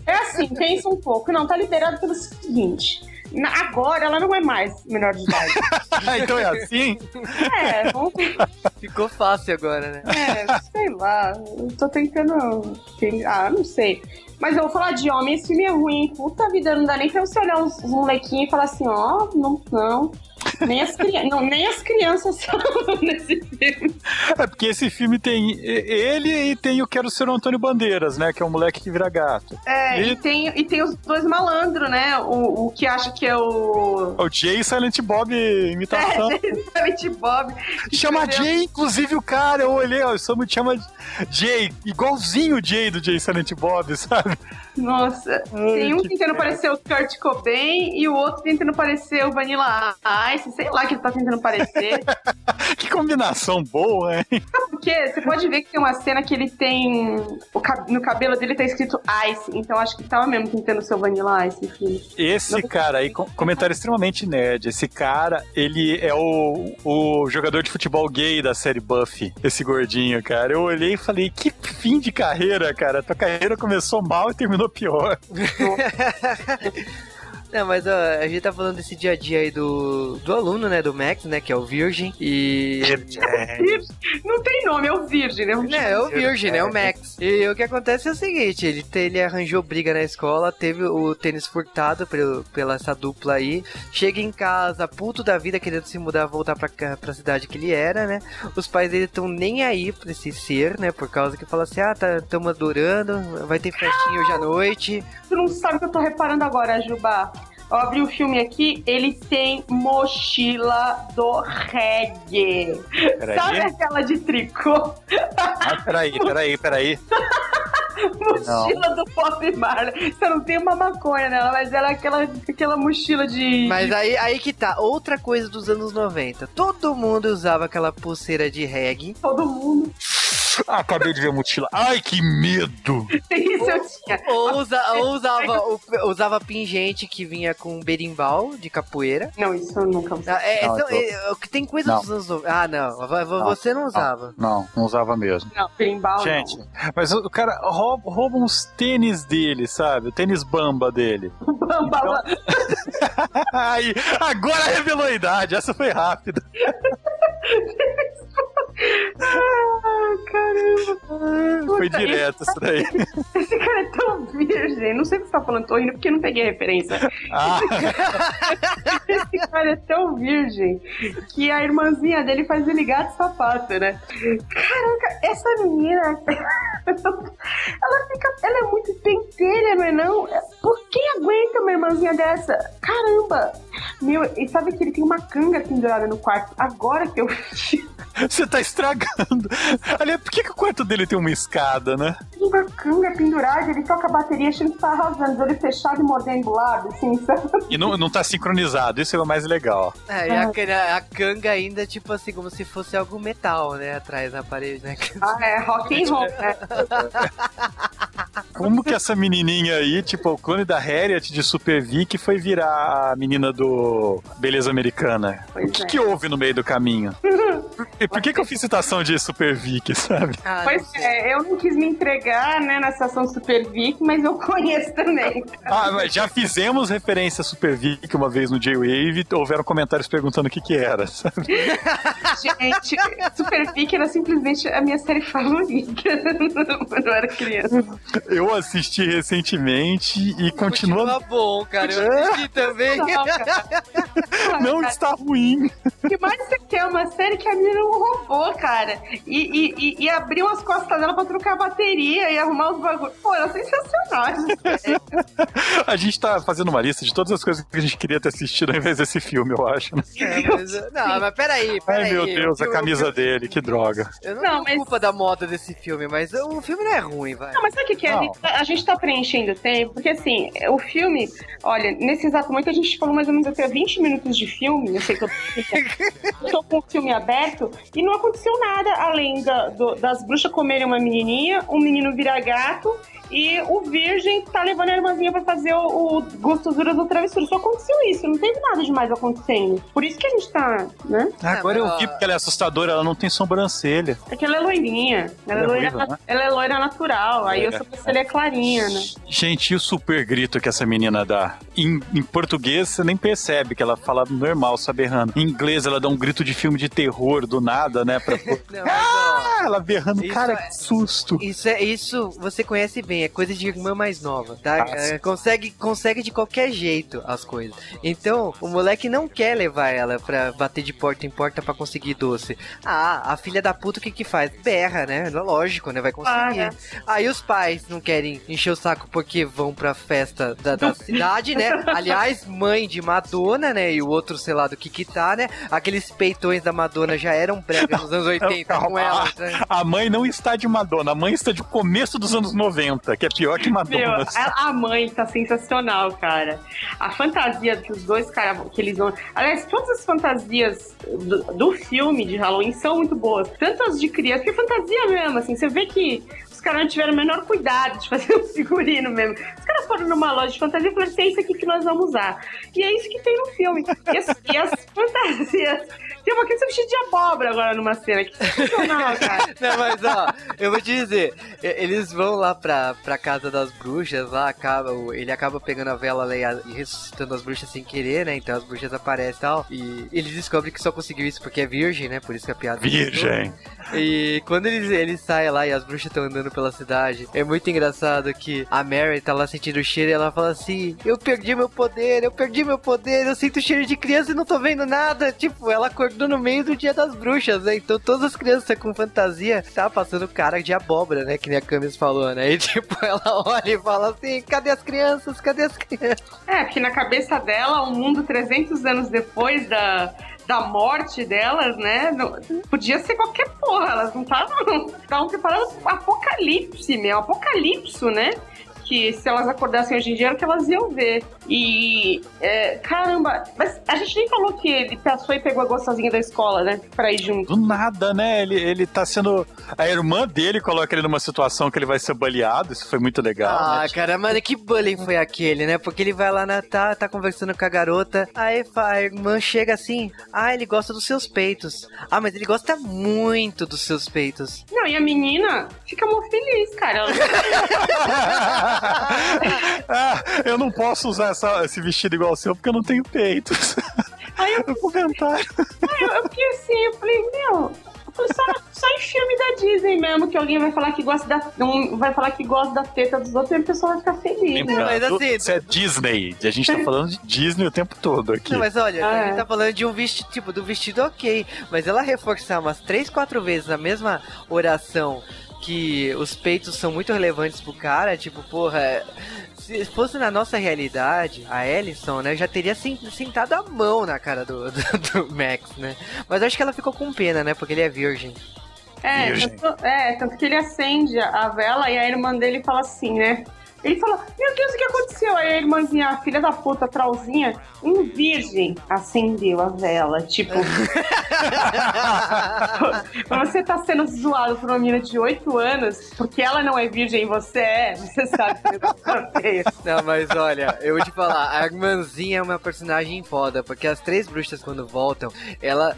É assim, pensa um pouco. Não, tá liberado pelo seguinte. na- Agora ela não é mais menor de idade. então é assim? É, vamos Ficou fácil agora, né? É, sei lá. Eu tô tentando. Ah, não sei. Mas eu vou falar de homem, esse filme é ruim. Puta vida, não dá nem pra você olhar uns, uns molequinhos e falar assim, ó, não, não. Nem as, cri... não, nem as crianças são nesse filme. É porque esse filme tem ele e tem o Quero Ser o Antônio Bandeiras, né? Que é o moleque que vira gato. É, E- e tem, e tem os dois malandros, né? O, o que acha que é o. O Jay e Silent Bob imitação. É, exatamente Bob. Chama Entendeu? Jay, inclusive o cara, eu olhei, ó, Samu chama Jay, igualzinho o Jay do Jay Silent Bob, sabe? have Nossa, Ai, tem um que tentando parecer o Kurt Cobain e o outro tentando parecer o Vanilla Ice, sei lá que ele tá tentando parecer. Que combinação boa, hein? Porque você pode ver que tem uma cena que ele tem. no cabelo dele tá escrito Ice, então acho que tava mesmo tentando ser o Vanilla Ice, enfim. Esse cara aí, com- comentário extremamente nerd. Esse cara, ele é o, o jogador de futebol gay da série Buffy. Esse gordinho, cara. Eu olhei e falei, que fim de carreira, cara. Tua carreira começou mal e terminou pior. Não, mas ó, a gente tá falando desse dia a dia aí do, do aluno, né? Do Max, né? Que é o Virgem. E. Não tem nome, é o Virgem, né? Né, é o Virgem, né? O Max. E o que acontece é o seguinte: ele, ele arranjou briga na escola, teve o tênis furtado pelo, pela essa dupla aí. Chega em casa, puto da vida, querendo se mudar, voltar pra, pra cidade que ele era, né? Os pais dele estão nem aí pra esse ser, né? Por causa que fala assim: ah, tá, tamo adorando, vai ter festinha hoje à noite. Tu não sabe o que eu tô reparando agora, Juba. Eu abri o filme aqui, ele tem mochila do reggae. Peraí. Sabe aquela de tricô? Ah, peraí, peraí, peraí. mochila do Bob Marley. Você não tem uma maconha nela, mas ela é aquela, aquela mochila de. Mas aí, aí que tá, outra coisa dos anos 90. Todo mundo usava aquela pulseira de reggae. Todo mundo. Ah, acabei de ver mutila. Ai, que medo! Isso eu tinha. Ou, usa- ou usava, ou usava pingente que vinha com berimbau de capoeira. Não, isso eu nunca usei. Ah, é, Não, então, eu é, o que tem coisa Não. dos anos 90. Ah, não. vo- vo- Não. Você não usava. Não, não usava mesmo. Não, berimbau Gente, mas o cara rouba, rouba uns tênis dele, sabe? O tênis bamba dele. Bamba- Aí, agora revelou a idade, essa foi rápida. Ah, caramba. Foi direto isso daí. Esse cara é tão virgem. Não sei o que você tá falando, tô rindo porque eu não peguei a referência. Ah, Esse cara é tão virgem que a irmãzinha dele faz ele gato sapato, né? Caraca, essa menina. Ela fica. Ela é muito pentelha, mas não. Por quem aguenta uma irmãzinha dessa? Caramba! Meu, e sabe que ele tem uma canga pendurada no quarto? Agora que eu vi. Você tá estragando. Aliás, por que, que o quarto dele tem uma escada, né? Um canga pendurado, ele toca a bateria achando que tá arrasando, olho fechado e mordendo o lado, assim, sabe? E não, não tá sincronizado, isso é o mais legal. É, e a, a canga ainda, tipo assim, como se fosse algo metal, né? Atrás da parede, né? Ah, é rock and roll, né? Como que essa menininha aí, tipo, o clone da Harriet de Super Vic foi virar a menina do Beleza Americana? Pois o que, é. que houve no meio do caminho? E por que, que eu fiz citação de Super Vic, sabe? Ah, Pois é, eu não quis me entregar, né, na estação Super Vic, mas eu conheço também. Ah, mas já fizemos referência a Super Vic uma vez no J-Wave, houveram comentários perguntando o que que era, sabe? Gente, Super Vic era simplesmente a minha série favorita quando eu era criança. Eu assisti recentemente e Continua continua... bom, cara. Eu assisti também. Não, cara. Não Cara, está ruim. O que mais você quer? Uma série que a menina é um robô, cara. E, e, e, e abriu as costas dela pra trocar a bateria e arrumar os bagulhos. Pô, era sensacional. essa série. A gente tá fazendo uma lista de todas as coisas que a gente queria ter assistido ao invés desse filme, eu acho. né? É, mas, não, mas peraí, peraí. Ai, meu Deus, a Eu- camisa dele, que droga. Eu não, Não, tenho mas- culpa da moda desse filme, mas o filme não é ruim, vai. Não, mas sabe o que, que é? A gente, tá, a gente tá preenchendo tempo, porque assim, o filme, olha, nesse exato momento a gente falou mais ou menos até 20 minutos de filme, eu sei que eu, eu tô com o filme aberto, e não aconteceu nada além da- do- das bruxas comerem uma menininha, um menino virar gato, e o virgem tá levando a irmãzinha pra fazer o, o gostosuras do travessuro. Só aconteceu isso, não teve nada demais acontecendo. Por isso que a gente tá, né? Agora mas, eu vi porque ela é assustadora, ela não tem sobrancelha. É que ela é loirinha. Ela, é, Ela é loira, ruiva, né? ela é loira natural. Aí É. eu sou ela é clarinha, né? Gente, e o super grito que essa menina dá? Em, em português você nem percebe que ela fala normal, só berrando. Em inglês ela dá um grito de filme de terror do nada, né? Pra... Não, ah, ela berrando, Isso cara, é- que susto. Isso, é, isso você conhece bem, é coisa de irmã mais nova, tá? Ah, É, consegue, consegue de qualquer jeito as coisas. Então, o moleque não quer levar ela pra bater de porta em porta pra conseguir doce. Ah, a filha da puta o que que faz? Berra, né? Lógico, né? Vai conseguir. Ah, Aí os pais não querem encher o saco porque vão pra festa da, da cidade, né? Aliás, mãe de Madonna, né? E o outro, sei lá, do que que tá, né? Aqueles peitões da Madonna já eram brega nos anos 80 com ela. né? A mãe não está de Madonna, a mãe está de começo dos anos 90, que é pior que Meu, Madonna. a, a mãe tá sensacional, cara. A fantasia que os dois caras que eles vão. Aliás, todas as fantasias do, do filme de Halloween são muito boas. Tanto as de criança, que é fantasia mesmo, assim. Você vê que caras não tiveram o menor cuidado de fazer um figurino mesmo. Os caras foram numa loja de fantasia e falaram assim: é isso aqui que nós vamos usar. E é isso que tem no filme. E as, e as fantasias. Tem uma criança vestida de abóbora agora numa cena. Que sensacional, cara. Não, mas ó, eu vou te dizer, eles vão lá pra, pra casa das bruxas, lá acaba, ele acaba pegando a vela lá e, ressuscitando as bruxas sem querer, né? Então as bruxas aparecem e tal. E ele descobre que só conseguiu isso porque é virgem, né? Por isso que a piada. Virgem. E quando eles, eles saem lá e as bruxas estão andando pela cidade, é muito engraçado que a Mary tá lá sentindo o cheiro e ela fala assim: Eu perdi meu poder, eu perdi meu poder, eu sinto cheiro de criança e não tô vendo nada. Tipo, ela acordou no meio do dia das bruxas, né? Então todas as crianças com fantasia tá passando cara de abóbora, né? Que nem a Camis falou, né? E tipo, ela olha e fala assim: Cadê as crianças? Cadê as crianças? É, porque na cabeça dela, o mundo 300 anos depois da, da morte delas, né? não- podia ser qualquer porra. Elas não estavam estavam preparadas pro apocalipse, meu. Apocalipso, né? Que se elas acordassem hoje em dia era o que elas iam ver. E é, caramba, mas a gente nem falou que ele passou e pegou a gostosinha da escola, né? Pra ir junto. Do nada, né? Ele, ele tá sendo. A irmã dele coloca ele numa situação que ele vai ser baleado. Isso foi muito legal. Ah, né? cara, mano, que bullying foi aquele, né? Porque ele vai lá na. Tá, tá conversando com a garota. Aí a irmã chega assim. Ah, ele gosta dos seus peitos. Ah, mas ele gosta muito dos seus peitos. Não, e a menina fica muito feliz, cara. Ela- ah, eu não posso usar essa- esse vestido igual ao seu porque eu não tenho peitos. Aí eu No comentário. Aí eu, eu fiquei assim, eu falei, meu, foi só, só em filme da Disney mesmo que alguém vai falar que gosta da. um, vai falar que gosta da teta dos outros e a pessoa vai ficar feliz. né? mas assim- isso é Disney. A gente tá falando de Disney o tempo todo aqui. Não, mas olha, Ah, a é. gente tá falando de um vestido, tipo, do vestido ok. Mas ela reforçar umas três, quatro vezes a mesma oração que os peitos são muito relevantes pro cara, tipo, porra. se fosse na nossa realidade, a Ellison, né, já teria sentado a mão na cara do, do, do Max, né? Mas eu acho que ela ficou com pena, né? Porque ele é virgem. É, tanto, é, tanto que ele acende a vela e a irmã dele fala assim, né? Ele falou, meu Deus, o que aconteceu? Aí a irmãzinha, a filha da puta, Trauzinha, um virgem, acendeu a vela. Tipo. você tá sendo zoado por uma menina de 8 anos, porque ela não é virgem e você é, você sabe que Não, mas olha, eu vou te falar, a irmãzinha é uma personagem foda, porque as três bruxas, quando voltam, ela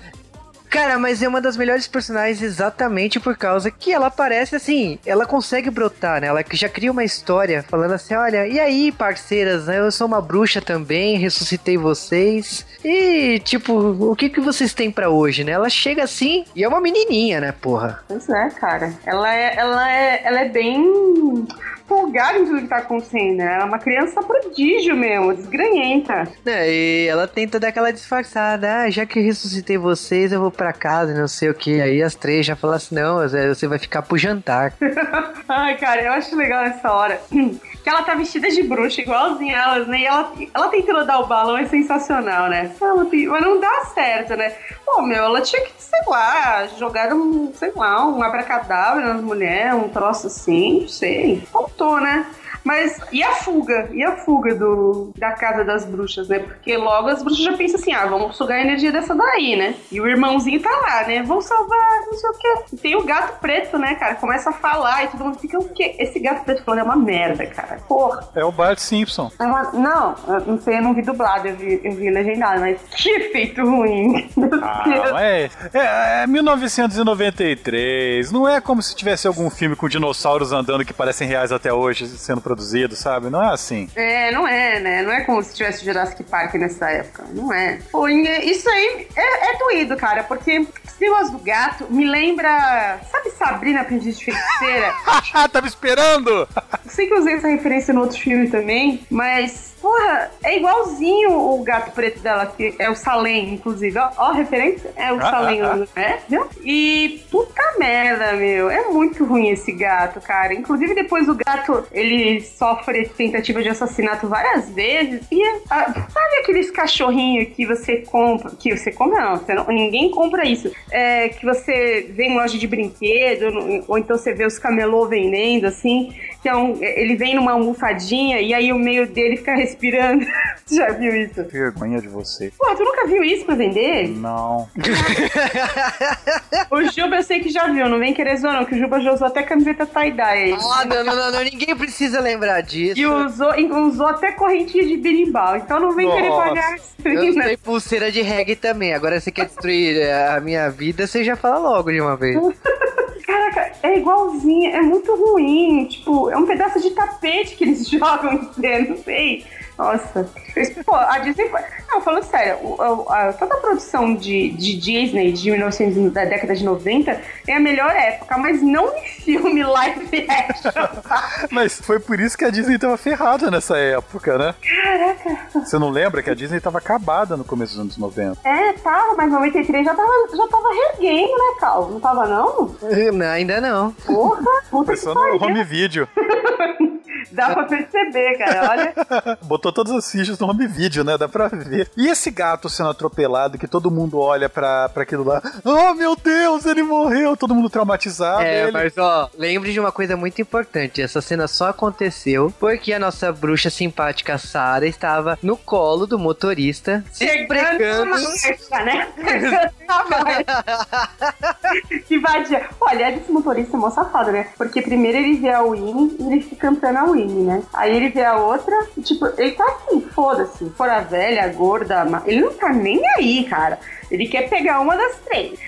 Cara, mas é uma das melhores personagens exatamente por causa que ela aparece assim, ela consegue brotar, né? Ela já cria uma história falando assim: olha, e aí, parceiras, né? Eu sou uma bruxa também, ressuscitei vocês. E, tipo, o que que vocês têm para hoje, né? Ela chega assim e é uma menininha, né, porra? Pois é, cara. Ela é, ela é, ela é bem empolgada em tudo que tá acontecendo. Né? Ela é uma criança prodígio mesmo, desgranhenta. É, e ela tenta dar aquela disfarçada. Ah, já que ressuscitei vocês, eu vou pra casa, não sei o que. Aí as três já falam assim: não, você vai ficar pro jantar. Ai, cara, eu acho legal essa hora. que ela tá vestida de bruxa, igualzinha elas, né? E ela, ela tentando dar o balão é sensacional, né? Ela, mas não dá certo, né? Pô, meu, ela tinha que, sei lá, jogar um, sei lá, um abracadabra nas mulheres, um troço assim, não sei. Faltou, né? Mas e a fuga? E a fuga do, da casa das bruxas, né? Porque logo as bruxas já pensam assim: ah, vamos sugar a energia dessa daí, né? E o irmãozinho tá lá, né? Vão salvar, não sei o quê. E tem o gato preto, né, cara? Começa a falar e todo mundo fica: o quê? Esse gato preto falando é uma merda, cara. Porra. É o Bart Simpson. É uma... Não, não sei, eu não vi dublado, eu vi, eu vi legendado, mas que feito ruim. Ah, é, é, é 1993. Não é como se tivesse algum filme com dinossauros andando que parecem reais até hoje sendo produzido produzido, sabe? Não é assim. É, não é, né? Não é como se tivesse Jurassic Park nessa época. Não é. Pô, isso aí é, é doído, cara, porque esse negócio do gato me lembra. Sabe Sabrina Aprendiz de Feiticeira? Tava esperando! Sei que eu usei essa referência no outro filme também, mas Porra, é igualzinho o gato preto dela, que é o Salem, inclusive. Ó, ó a referência. É o ah, Salem, ah, ah. né? E puta merda, meu. É muito ruim esse gato, cara. Inclusive, depois o gato, ele sofre tentativa de assassinato várias vezes. E ah, sabe aqueles cachorrinhos que você compra? Que você compra, não, você não ninguém compra isso. É, que você vê em loja de brinquedo, ou então você vê os camelô vendendo, assim. Que é um, ele vem numa almofadinha e aí o meio dele fica respirando. Já viu isso? Vergonha de você. Pô, tu nunca viu isso pra vender? Não. o Juba eu sei que já viu, não vem querer zoar não, que o Juba já usou até camiseta tie-dye. Ah, não, não, não, não, ninguém precisa lembrar disso. E usou, usou até correntinha de birimbau, então não vem Nossa. querer pagar. Eu usei pulseira de reggae também, agora você quer destruir eh, a minha vida, você já fala logo de uma vez. É igualzinho, é muito ruim. Tipo, é um pedaço de tapete que eles jogam em cena, não sei. Nossa. Pô, a Disney. Não, falando sério, a, a, toda a produção de, de Disney de 1900, da década de 90 é a melhor época, mas não em filme live action. mas foi por isso que a Disney tava ferrada nessa época, né? Caraca. Você não lembra que a Disney tava acabada no começo dos anos 90? É, tava, mas 93 já tava, já tava reguendo, né, Cal? Não tava, não? Não, ainda não. Porra, puta Foi só no home video. Dá pra perceber, cara, olha. Botou todas as fichas no home video, né? Dá pra ver. E esse gato sendo atropelado, que todo mundo olha pra, pra aquilo lá. Oh, meu Deus, ele morreu! Todo mundo traumatizado. É, ele... mas ó, lembre de uma coisa muito importante. Essa cena só aconteceu porque a nossa bruxa simpática Sara estava no colo do motorista, se esfregando. né? que vadia. Olha, esse motorista é mó safado, né? Porque primeiro ele vê a Winnie e ele fica cantando a Winnie, né? Aí ele vê a outra e, tipo, ele tá assim, foda-se. For a velha, gorda, ele não tá nem aí, cara. Ele quer pegar uma das três.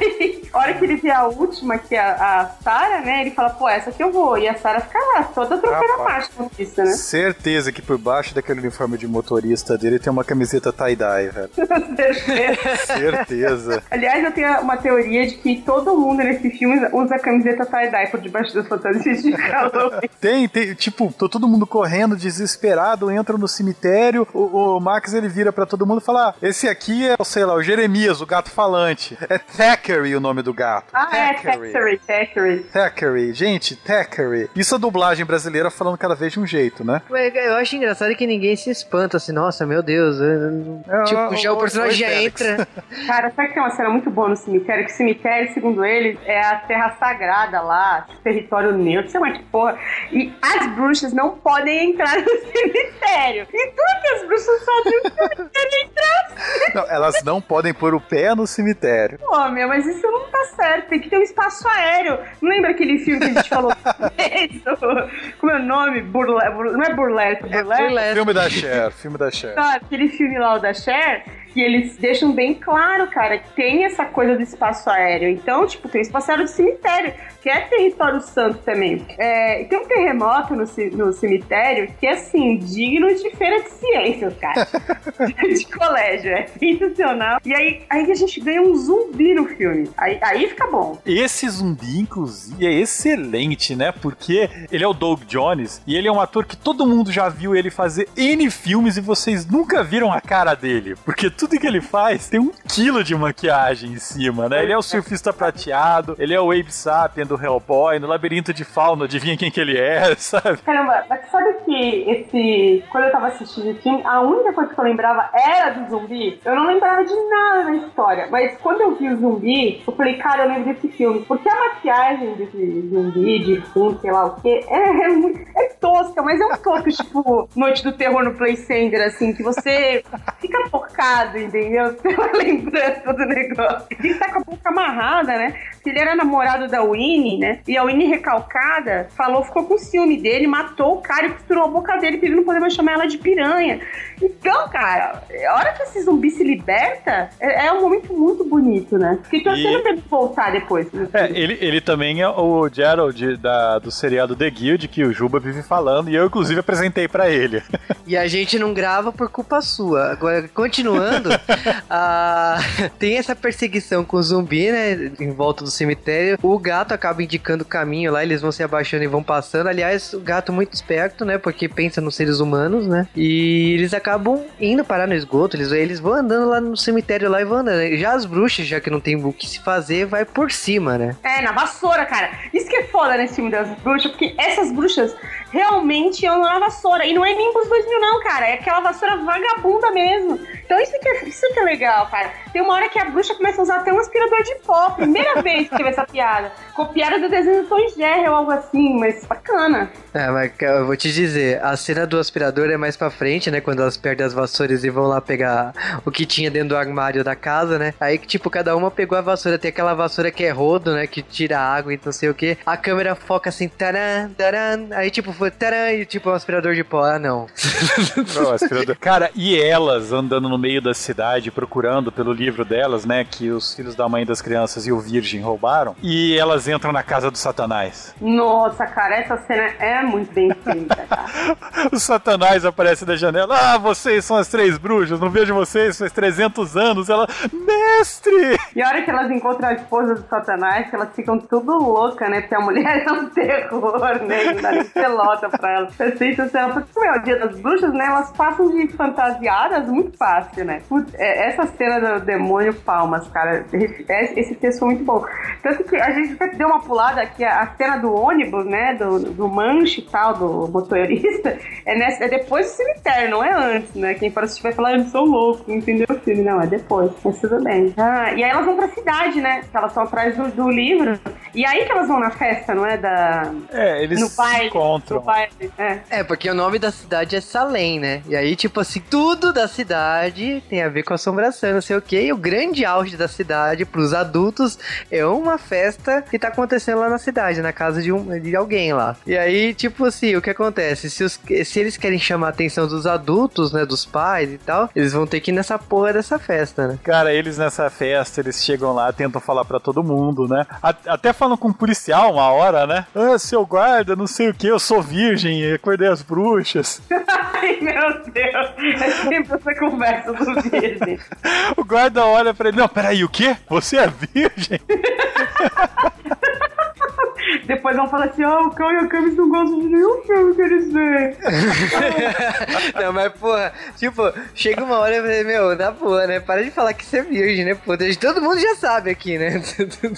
Aí, a hora que ele vê a última, que é a, a Sarah, né? Ele fala, pô, essa que eu vou. E a Sarah fica lá, toda trocando a marcha na pista, né? Certeza que por baixo daquele uniforme de motorista dele tem uma camiseta tie-dye, velho. Certeza. Certeza. Aliás, eu tenho uma teoria de que todo mundo nesse filme usa camiseta tie-dye por debaixo das fantasias de Halloween. tem, tem. Tipo, tipo, tô todo mundo correndo, desesperado, entra no cemitério, o, o Max ele vira para todo mundo e fala: ah, esse aqui é, sei lá, o Jeremias, o gato falante. É Thackeray o nome do gato. Ah, é, Thackeray, Thackeray. Thackeray, gente, Thackeray. Isso é dublagem brasileira falando cada vez de um jeito, né? Eu acho engraçado que ninguém se espanta assim, nossa, meu Deus. É, tipo, já o personagem já entra. Cara, sabe que tem uma cena muito boa no cemitério? Que o cemitério, segundo eles, é a terra sagrada lá, território neutro, sei lá que porra. E as bruxas não podem entrar no cemitério. E tudo que as bruxas fazem cemitério entrar. Não, elas não podem pôr o pé no cemitério. Pô, meu, mas isso não tá certo. Tem que ter um espaço aéreo. Não lembra aquele filme que a gente falou? Como é o nome? Burle... Não é burlesque, é burlesque. Filme da Cher, filme da Cher. Tá, aquele filme lá, o da Cher, que eles deixam bem claro, cara, que tem essa coisa do espaço aéreo. Então, tipo, tem espaço aéreo do cemitério, que é território santo também. É, tem um terremoto no, no cemitério que é, assim, digno de feira de ciências, cara. de colégio, é sensacional. E aí, aí a gente ganha um zumbi no filme. Aí, aí fica bom. Esse zumbi, inclusive, é excelente, né? Porque ele é o Doug Jones e ele é um ator que todo mundo já viu ele fazer N filmes e vocês nunca viram a cara dele. Porque tudo que ele faz tem um quilo de maquiagem em cima, né? Ele é o surfista prateado, ele é o Abe Sapien do Hellboy, no Labirinto de Fauno, adivinha quem que ele é, sabe? Caramba, mas sabe que esse... Quando eu tava assistindo o filme, a única coisa que eu lembrava era do zumbi. Eu não lembrava de nada na história, mas quando eu vi o zumbi, eu falei, cara, eu lembro desse filme. Porque a maquiagem desse zumbi, de fundo, sei lá o quê, é, é, muito, é tosca, mas é um tosco, tipo, Noite do Terror no Play Center, assim, que você fica focado entendeu? Pela lembrança do negócio. Ele tá com a boca amarrada, né? Ele era namorado da Winnie, né? E a Winnie recalcada falou, ficou com ciúme dele, matou o cara e costurou a boca dele pra ele não poder mais chamar ela de piranha. Então, cara, a hora que esse zumbi se liberta, é, é um momento muito bonito, né? Fiquei torcendo e... pra ele voltar depois. É, ele, ele também é o Gerald da, do seriado The Guild, que o Juba vive falando, e eu, inclusive, apresentei para ele. E a gente não grava por culpa sua. Agora, continuando, a... tem essa perseguição com o zumbi, né? Em volta do cemitério. O gato acaba indicando o caminho lá, eles vão se abaixando e vão passando. Aliás, o gato muito esperto, né? Porque pensa nos seres humanos, né? E eles acabam indo parar no esgoto, eles, eles vão andando lá no cemitério lá e vão andando. Já as bruxas, já que não tem o que se fazer, vai por cima, né? É, na vassoura, cara. Isso que é foda nesse filme das bruxas, porque essas bruxas realmente andam na vassoura. E não é Nimbus 2000, não, cara. É aquela vassoura vagabunda mesmo. Então isso que, é, isso que é legal, cara. Tem uma hora que a bruxa começa a usar até um aspirador de pó. Primeira vez que teve essa piada. Copiaram do desenho do Tom Jerry ou algo assim, mas bacana. É, mas eu vou te dizer, a cena do aspirador é mais pra frente, né? Quando elas perdem as vassouras e vão lá pegar o que tinha dentro do armário da casa, né? Aí que, tipo, cada uma pegou a vassoura. Tem aquela vassoura que é rodo, né? Que tira água e não sei o que. A câmera foca assim, taran, taran. Aí, tipo, foi taran e, tipo, um aspirador de pó. Ah, não. não aspirador. Cara, e elas andando no meio da cidade procurando pelo livro delas, né? Que os filhos da mãe das crianças e o virgem roubaram. E elas entram na casa do Satanás. Nossa, cara, essa cena é muito bem feita, cara. o Satanás aparece da janela. Ah, vocês são as três bruxas, não vejo vocês faz 300 anos. Ela, mestre! E a hora que elas encontram a esposa do Satanás, que elas ficam tudo louca, né? Porque a mulher é um terror, né? Não dá nem pelota pra ela. É sensacional. Porque como é o dia das bruxas, né? Elas passam de fantasiadas muito fácil, né? Putz, é, essa cena do demônio, palmas, cara. Esse texto foi muito bom. Tanto que a gente deu uma pulada aqui, a cena do ônibus, né? Do, do manche e tal, do motorista, é, nessa, é depois do cemitério, não é antes, né? Quem for assistir vai falar, eu sou louco, entendeu o filme? Não, é depois, mas tudo bem. Ah, e aí elas vão pra cidade, né? Elas estão atrás do, do, livro. E aí que elas vão na festa, não é? Da... É, eles no baile, encontram. No baile, é. é, porque o nome da cidade é Salem, né? E aí, tipo assim, tudo da cidade tem a ver com assombração, não sei o que. E o grande auge da cidade pros adultos é uma festa que tá acontecendo lá na cidade, na casa de, um, de alguém lá. E aí, tipo assim, o que acontece? Se, os, se eles querem chamar a atenção dos adultos, né? Dos pais e tal, eles vão ter que ir nessa porra dessa festa, né? Cara, eles nessa festa, eles chegam lá, tentam falar para todo mundo, né? Até falam com um policial uma hora, né? Ah, seu guarda, não sei o que, eu sou virgem, acordei as bruxas. Ai, meu Deus! É sempre essa conversa do virgem. o guarda olha pra ele, não, peraí, o quê? Você é virgem? Depois vão falar assim, ó, oh, o Cal e a Camis não gostam de nenhum filme que eles veem. não, mas porra, tipo, chega uma hora e eu falei, meu, dá boa, né? Para de falar que você é virgem, né? Pô, todo mundo já sabe aqui, né?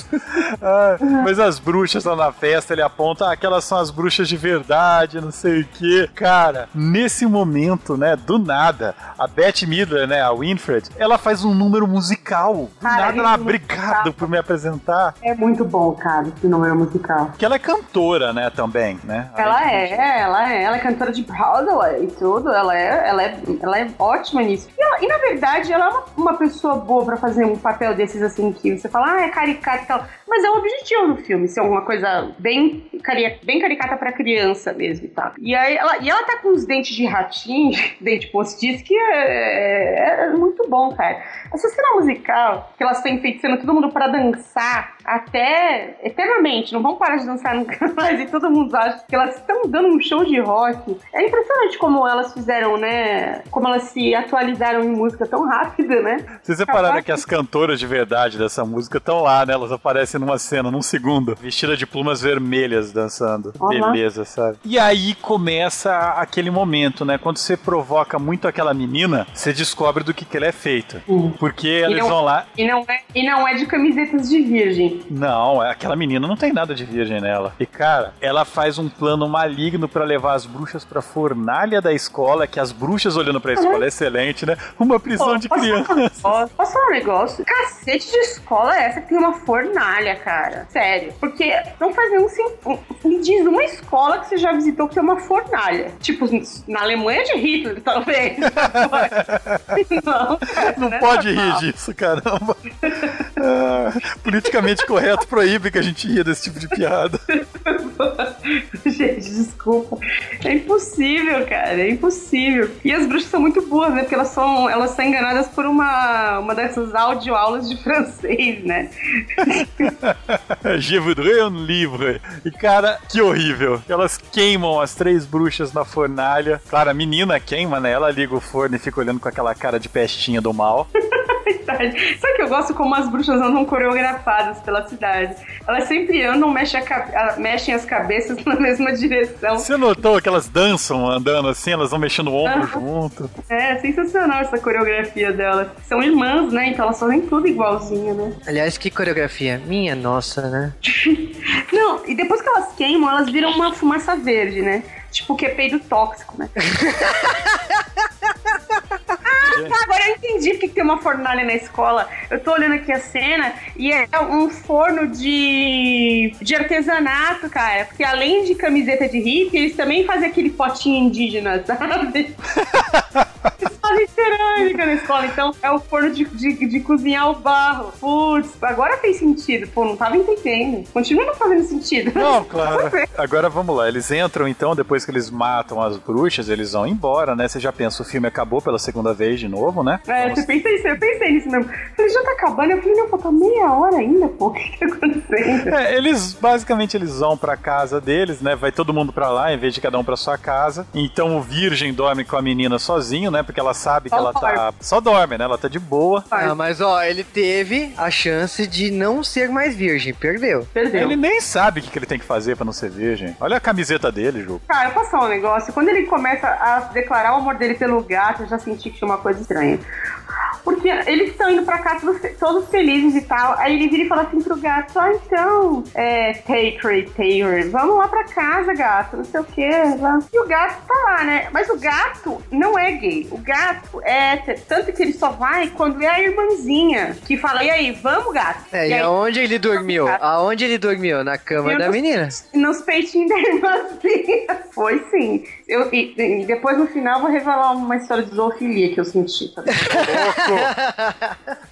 ah, mas as bruxas lá na festa, ele aponta, ah, aquelas são as bruxas de verdade, não sei o quê. Cara, nesse momento, né, do nada, a Beth Midler, né, a Winfred, ela faz um número musical. Do cara, nada, ela, é obrigado por me apresentar. É muito bom, cara, esse número musical. Que ela é cantora, né, também, né? Ela é, ela é, ela é cantora de Broadway e tudo, ela é, ela é, ela é ótima nisso. E, ela, e na verdade, ela é uma, uma pessoa boa para fazer um papel desses assim que você fala, ah, é caricato e tal. Mas é o objetivo do filme, ser alguma coisa bem, cari bem caricata para criança mesmo e tal. E aí ela, e ela tá com os dentes de ratinho, dente postiço, que é, é, é, muito bom, cara. Essa cena musical, que elas estão enfeitiçando todo mundo para dançar até eternamente, não vão parar de dançar nunca mais, e todo mundo acha que elas estão dando um show de rock. É impressionante como elas fizeram, né? Como elas se atualizaram em música tão rápido, né? Vocês repararam que as cantoras de verdade dessa música estão lá, né? Elas aparecem numa cena, num segundo, vestida de plumas vermelhas dançando. Uhum. Beleza, sabe? E aí começa aquele momento, né? Quando você provoca muito aquela menina, você descobre do que, que ela é feita. Uhum. Porque eles não, vão lá. E não, é, e não é de camisetas de virgem. Não, é, aquela menina não tem nada de virgem nela. E cara, ela faz um plano maligno para levar as bruxas pra fornalha da escola, que as bruxas olhando pra escola uhum. é excelente, né? Uma prisão Pô, de crianças. Posso, posso falar um negócio? Cacete de escola é essa que tem uma fornalha, cara? Sério. Porque não faz nenhum sentido. Me diz uma escola que você já visitou que tem uma fornalha. Tipo, na Alemanha de Hitler, talvez. não, cara, não né? pode rir disso, caramba. Ah, politicamente correto proíbe que a gente ria desse tipo de piada. gente, desculpa. É impossível, cara. É impossível. E as bruxas são muito boas, né? Porque elas são, elas são enganadas por uma, uma dessas audioaulas de francês, né? Je voudrais un livre. E, cara, que horrível. Elas queimam as três bruxas na fornalha. Claro, a menina queima, né? Ela liga o forno e fica olhando com aquela cara de pestinha do mal. Sabe que eu gosto como as bruxas andam coreografadas pela cidade? Elas sempre andam, mexem, mexem as cabeças na mesma direção. Você notou que elas dançam andando assim, elas vão mexendo o ombro junto? É, sensacional essa coreografia delas. São irmãs, né? Então elas fazem tudo igualzinho, né? Aliás, que coreografia? Minha nossa, né? Não, e depois que elas queimam, elas viram uma fumaça verde, né? Tipo que é peido tóxico, né? Ah, agora eu entendi porque tem uma fornalha na escola. Eu tô olhando aqui a cena e é um forno de, de artesanato, cara. Porque além de camiseta de hippie, eles também fazem aquele potinho indígena, sabe? Fazem cerâmica na escola, então é o forno de, de, de cozinhar o barro. Putz, agora fez sentido. Pô, não tava entendendo. Continua não fazendo sentido. Não, claro. Agora vamos lá. Eles entram, então, depois que eles matam as bruxas, eles vão embora, né? Você já pensa, o filme acabou pela segunda vez de novo, né? É, você pensa isso, eu pensei nisso mesmo. Falei, já tá acabando. Eu falei, não, falta meia hora ainda, pô. O que tá acontecendo? É, eles, basicamente, eles vão pra casa deles, né? Vai todo mundo pra lá, em vez de cada um pra sua casa. Então o virgem dorme com a menina sozinho, né? Porque ela sabe que ela tá. Só dorme, né? Ela tá de boa. Ah, mas ó, ele teve a chance de não ser mais virgem. Perdeu. Perdeu. Ele nem sabe o que, ele tem que fazer pra não ser virgem. Olha a camiseta dele, Ju. Cara, eu posso falar um negócio. Quando ele começa a declarar o amor dele pelo gato, eu já senti que tinha uma coisa estranha. Porque eles estão indo pra cá todos, todos, felizes e tal. Aí ele vira e fala assim pro gato: Ah, então, é, Taker, Taylor, vamos lá pra casa, gato, não sei o que. E o gato tá lá, né? Mas o gato não é gay. O gato é. Tanto que ele só vai quando é a irmãzinha que fala: E aí, vamos, gato? É, e, aí, aonde ele dormiu? Aonde ele dormiu? Na cama da nos, menina. Nos peitinhos da irmãzinha. Foi sim. Eu, e, e, depois no final vou revelar uma história de zoofilia que eu senti. Tá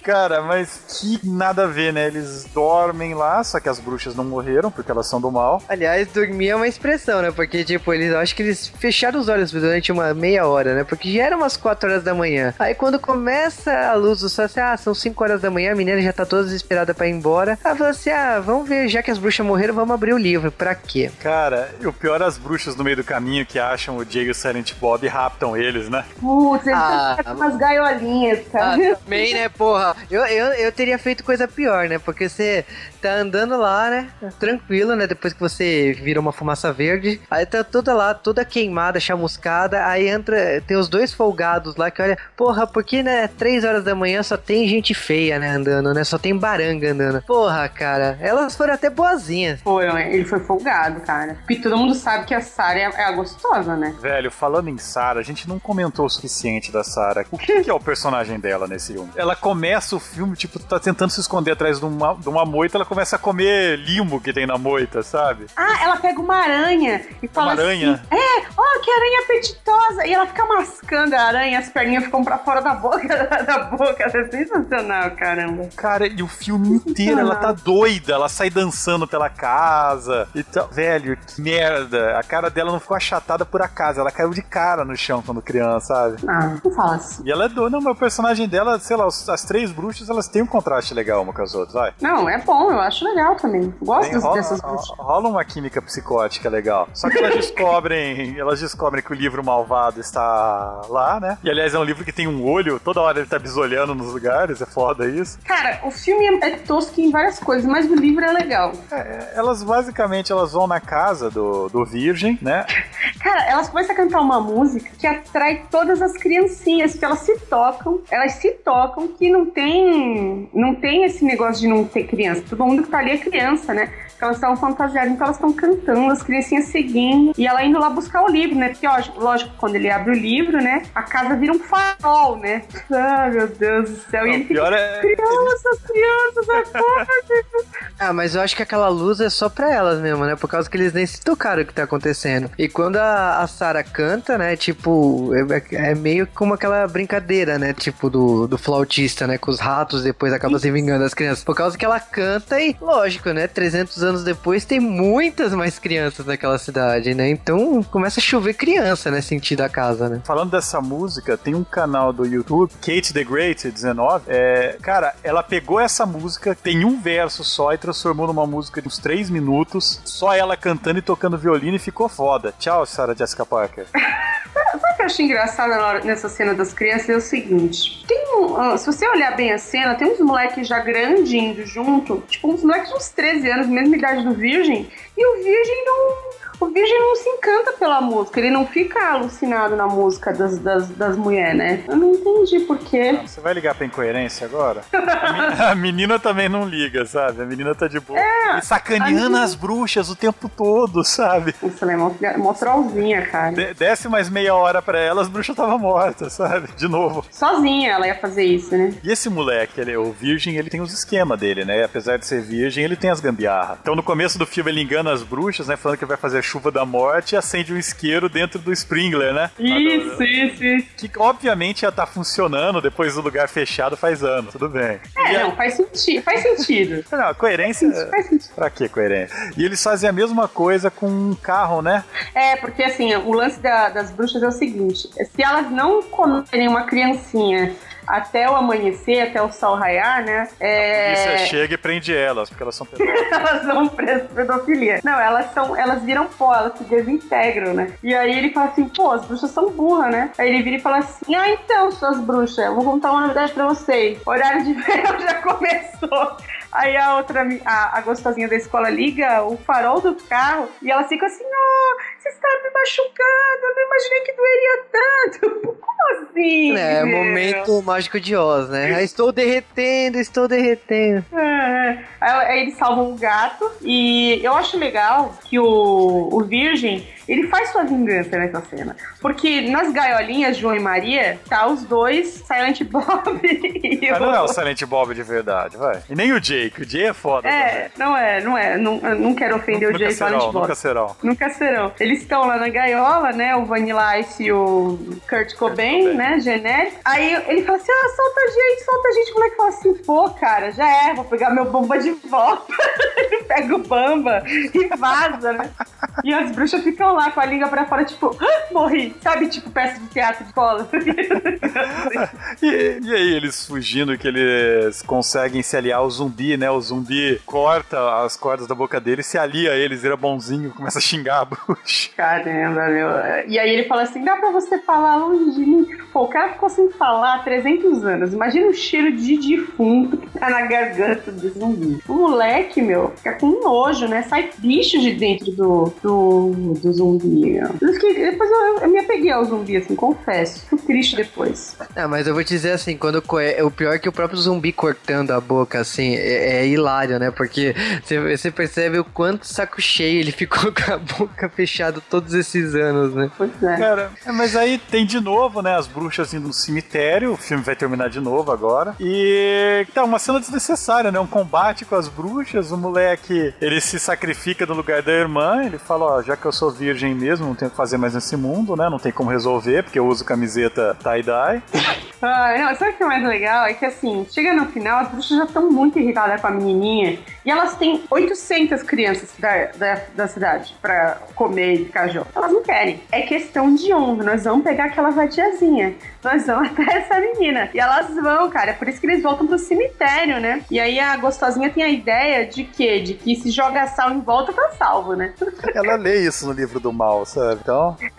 Cara, mas que nada a ver, né? Eles dormem lá, só que as bruxas não morreram porque elas são do mal. Aliás, dormir é uma expressão, né? Porque, tipo, eles acho que eles fecharam os olhos durante uma meia hora, né? Porque já eram umas 4 horas da manhã. Aí quando começa a luz do sol, assim, ah, são 5 horas da manhã, a menina já tá toda desesperada pra ir embora. Ela falou assim: ah, vamos ver, já que as bruxas morreram, vamos abrir o livro. Pra quê? Cara, o pior é as bruxas no meio do caminho que acham o Jay e o Silent Bob e raptam eles, né? Putz, eles ah, umas gaiolinhas, cara. Ah, também, né, porra? Eu, eu, eu teria feito coisa pior, né? Porque você tá andando lá, né? Tranquilo, né? Depois que você vira uma fumaça verde. Aí tá toda lá, toda queimada, chamuscada. Aí entra, tem os dois folgados lá que olha, porra, porque, né? Três horas da manhã só tem gente feia, né? Andando, né? Só tem baranga andando. Porra, cara. Elas foram até boazinhas. Foi, ele foi folgado, cara. Porque todo mundo sabe que a Sarah é, é a gostosa, né? Velho, falando em Sarah, a gente não comentou o suficiente da Sarah. O que, que é o personagem dela nesse filme? Ela começa o filme, tipo, tá tentando se esconder atrás de uma, de uma moita, ela começa a comer limo que tem na moita, sabe? Ah, ela pega uma aranha e fala Uma aranha? assim... É, ó, que aranha apetitosa! E ela fica mascando a aranha, as perninhas ficam pra fora da boca, da boca. É sensacional, caramba. Cara, e o filme inteiro ela tá doida, ela sai dançando pela casa e tal. Velho, que merda. A cara dela não ficou achatada por acaso, ela caiu de cara no chão quando criança, sabe? Ah, não fala assim. E ela é doida. Não, mas o personagem dela, sei lá, as três bruxas, elas têm um contraste legal uma com as outras, vai. Não, é bom, eu acho legal também. Gosto Tem- rola, dessas bruxas. rola uma química psicótica legal. Só que elas descobrem, elas descobrem que o livro malvado está lá, né? E aliás é um livro que tem um olho, toda hora ele tá bisolhando nos lugares, é foda isso. Cara, o filme é é tosco em várias coisas, mas o livro é legal. É, elas basicamente elas vão na casa do, do virgem, né? Cara, elas começam a cantar uma música que atrai todas as criancinhas, que elas se tocam, elas se tocam que não tem, não tem esse negócio de não ter criança. Todo mundo que tá ali é criança, né? Porque elas estavam fantasiadas, então elas estão cantando, as criancinhas seguindo, e ela indo lá buscar o livro, né? Porque, ó, lógico, quando ele abre o livro, né? A casa vira um farol, né? Ai, meu Deus do céu. e Não, ele o pior fica, é- crianças, crianças, acordem. Ah, mas eu acho que aquela luz é só pra elas mesmo, né? Por causa que eles nem se tocaram o que tá acontecendo. E quando a, a Sarah canta, né? Tipo, é, é meio como aquela brincadeira, né? Tipo, do, do flautista, né? Com os ratos depois acaba se vingando das crianças. Por causa que ela canta e, lógico, né? 300 anos depois tem muitas mais crianças naquela cidade, né? Então começa a chover criança, né? Sentido a casa, né? Falando dessa música, tem um canal do YouTube, Kate the Great 19. É, cara, ela pegou essa música, tem um verso só e transformou numa música de uns 3 minutos, só ela cantando e tocando violino e ficou foda. Tchau, Sarah Jessica Parker. Sabe o que eu acho engraçado nessa cena das crianças? É o seguinte: tem um, se você olhar bem a cena, tem uns moleques já grandes indo junto, tipo uns moleques de uns 13 anos, mesma idade do Virgem, e o Virgem não. O Virgem não se encanta pela música, ele não fica alucinado na música das, das, das mulheres, né? Eu não entendi por quê. Você vai ligar pra incoerência agora? A, me- a menina também não liga, sabe? A menina tá de boa. e sacaneando menina- as bruxas o tempo todo, sabe? Nossa, ela é mó, trollzinha, cara. De- desce mais meia hora pra ela, as bruxas estavam mortas, sabe? De novo. Sozinha ela ia fazer isso, né? E esse moleque, ele, o virgem, ele tem os esquemas dele, né? Apesar de ser virgem, ele tem as gambiarra. Então no começo do filme ele engana as bruxas, né? Falando que vai fazer chuva da morte acende um isqueiro dentro do Sprinkler, né? Isso, isso, isso. Que obviamente ia estar funcionando depois do lugar fechado faz anos, tudo bem. É, E a- não, faz sentido. Faz sentido. Não, coerência. Faz sentido. Pra que coerência? E eles fazem a mesma coisa com um carro, né? É, porque assim, o lance da- das bruxas é o seguinte: se elas não comerem uma criancinha até o amanhecer, até o sol raiar, né? Isso É... chega e prende elas, porque elas são pedófilas. elas não prestam pedofilia. Não, elas são, elas viram pó, elas se desintegram, né? E aí ele fala assim, pô, as bruxas são burras, né? Aí ele vira e fala assim, ah, então, suas bruxas, eu vou contar uma novidade pra vocês. Horário de verão já começou. Aí a outra, a, a gostosinha da escola liga o farol do carro e ela fica assim, oh, você está me machucando, eu não imaginei que doeria tanto. Como assim? É, meu? momento mágico de Oz, né? Ah, estou derretendo, estou derretendo. É, Aí aí eles salvam o gato e eu acho legal que o, o Virgem ele faz sua vingança nessa cena. Porque nas gaiolinhas, João e Maria, tá os dois, Silent Bob e o. não é o Silent Bob de verdade, vai. E nem o Jake. O Jay é foda É, não é, não é. Não, não quero também. ofender o Nunca Jay Silent serão, Bob. nunca serão. Nunca serão. Eles estão lá na gaiola, né? O Vanilla Ice e o Kurt Cobain, Cobain. né? Genérico. Aí ele fala assim: ah, solta a gente, solta a gente. O moleque fala assim: pô, cara, já é, vou pegar meu bomba de volta. ele pega o bamba e vaza, né? E as bruxas ficam lá com a língua pra fora, tipo, ah, morri. Sabe, tipo, peça de teatro de escola. e, e, aí, eles fugindo, que eles conseguem se aliar ao zumbi, né? O zumbi corta as cordas da boca dele, se alia a eles, vira bonzinho, começa a xingar a bruxa. Caramba, meu. E aí ele fala assim: dá pra você falar longe de mim? Pô, o cara ficou sem falar há 300 anos. Imagina o cheiro de defunto que tá na garganta do zumbi. O moleque, meu, fica com nojo, né? Sai bicho de dentro do, do, do zumbi. Depois eu, eu, me apeguei ao zumbi, assim, confesso. Fico triste depois. Ah, mas eu vou te dizer assim, quando o pior é que o próprio zumbi cortando a boca, assim, é, é hilário, né? Porque você percebe o quanto saco cheio ele ficou com a boca fechada todos esses anos, né? Pois é. Cara, mas aí tem de novo, né? As bruxas indo no cemitério, o filme vai terminar de novo agora. E tá uma cena desnecessária, né? Um combate com as bruxas, o moleque, ele se sacrifica no lugar da irmã, ele fala, ó, já que eu sou virgem mesmo, não tenho o que fazer mais nesse mundo, né? Não tem como resolver, porque eu uso camiseta tie-dye. Ah, não, sabe o que é mais legal? É que assim, chega no final, as bruxas já estão muito irritadas com a menininha e elas têm 800 crianças da, da, da cidade pra comer e ficar junto. Elas não querem. É questão de honra. Nós vamos pegar aquela vadiazinha. Nós vamos até essa menina. E elas vão, cara. É por isso que eles voltam pro cemitério, né? E aí a gostosinha tem a ideia de quê? De que se joga sal em volta tá salvo, né? Ela lê isso no livro do mal, sabe? Então.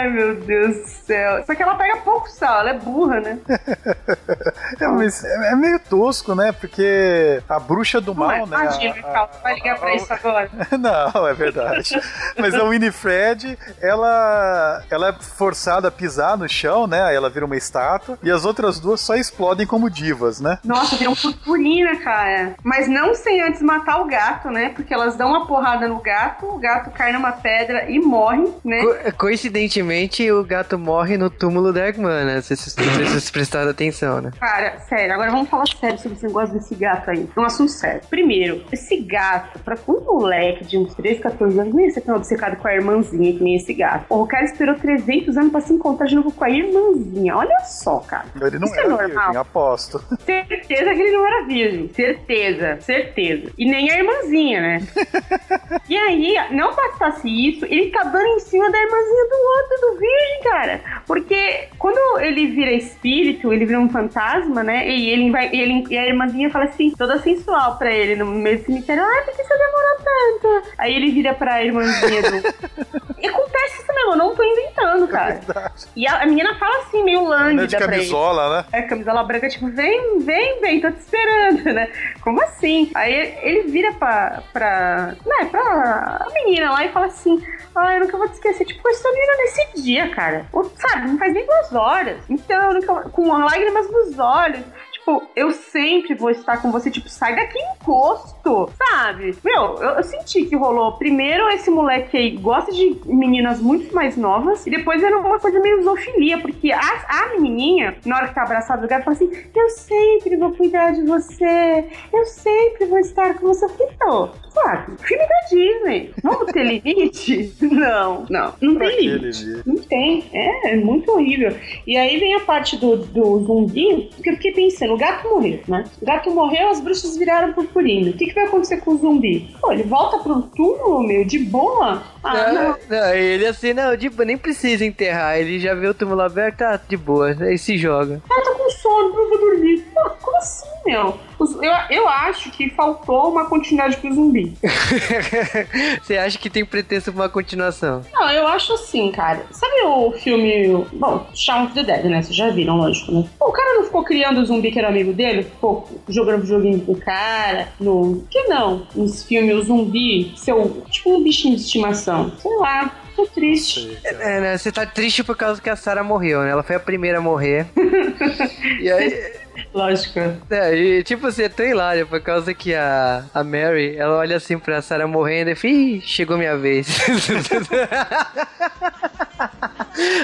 Ai, meu Deus do céu. Só que ela pega pouco sal, ela é burra, né? é, mas é, meio tosco, né? Porque a bruxa do mal, é, né? Imagina, a, a, vai ligar pra a, isso agora. Não, é verdade. mas a Winifred, ela, ela é forçada a pisar no chão, né? Aí ela vira uma estátua. E as outras duas só explodem como divas, né? Nossa, viram purpurina, cara. Mas não sem antes matar o gato, né? Porque elas dão uma porrada no gato, o gato cai numa pedra e morre, né? Co coincidentemente, o gato morre no túmulo da irmã, né? Se vocês prestaram atenção, né? Cara, sério, agora vamos falar sério sobre esse negócio desse gato aí. É um assunto sério. Primeiro, esse gato, pra um moleque de uns 13, 14 anos, não ia ser tão obcecado com a irmãzinha que nem esse gato. O cara esperou 300 anos pra se encontrar de novo com a irmãzinha. Olha só, cara. Ele não Isso é era é normal. virgem, aposto. Certeza que ele não era virgem. Certeza, certeza. E nem a irmãzinha, né? e aí, não bastasse isso, ele tá dando em cima da irmãzinha do outro, do virgem, cara. Porque quando ele vira espírito, ele vira um fantasma, né? E ele vai. Ele, e a irmãzinha fala assim, toda sensual pra ele no meio do cemitério. Ah, por que você demorou tanto? Aí ele vira pra irmãzinha do. E acontece isso mesmo, eu não tô inventando, cara. É e a, a, menina fala assim, meio lânguida de camisola, né? É, camisola branca, tipo, vem, vem, vem, tô te esperando, né? Como assim? Aí ele vira pra, pra, né, pra a menina lá e fala assim, ah, eu nunca vou te esquecer. Tipo, eu estou vindo nesse dia, cara. Ou, sabe, não faz nem duas horas. Então, com lágrimas nos olhos tipo, eu sempre vou estar com você, tipo, sai daqui encosto, sabe? Meu, eu, eu, senti que rolou. Primeiro, esse moleque aí gosta de meninas muito mais novas, e depois era uma coisa meio zoofilia, porque a, a menininha, na hora que tá abraçada do gato, fala assim: Eu sempre vou cuidar de você, eu sempre vou estar com você. Então, sabe? Filme da Disney. Vamos ter limite? Não, não. Não pra tem limite. Não tem. É, é muito horrível. E aí vem a parte do, do zumbi, que eu fiquei pensando, gato morreu, né? O gato morreu, as bruxas viraram purpurina. O que, que vai acontecer com o zumbi? Pô, ele volta pro túmulo, meu, de boa? Ah, não. não. não ele assim, não, de, nem precisa enterrar. Ele já vê o túmulo aberto, tá de boa. Aí se joga. Ah, tô com sono, não vou dormir. Pô, assim, meu? Eu, eu acho que faltou uma continuidade pro zumbi. Você acha que tem pretensão pra uma continuação? Não, eu acho assim, cara. Sabe o filme. Bom, Shaun of the Dead, né? Vocês já viram, lógico, né? O cara não ficou criando o zumbi que era amigo dele? Ficou jogando joguinho com o cara? No. Que não? Nesse filme, o zumbi, seu. Tipo um bichinho de estimação. Sei lá tô triste. É, né? Você tá triste por causa que a Sarah morreu, né? Ela foi a primeira a morrer. e aí. Lógico. É, e tipo assim, é tão hilário, por causa que a, a Mary, ela olha assim pra Sarah morrendo e fala, chegou minha vez.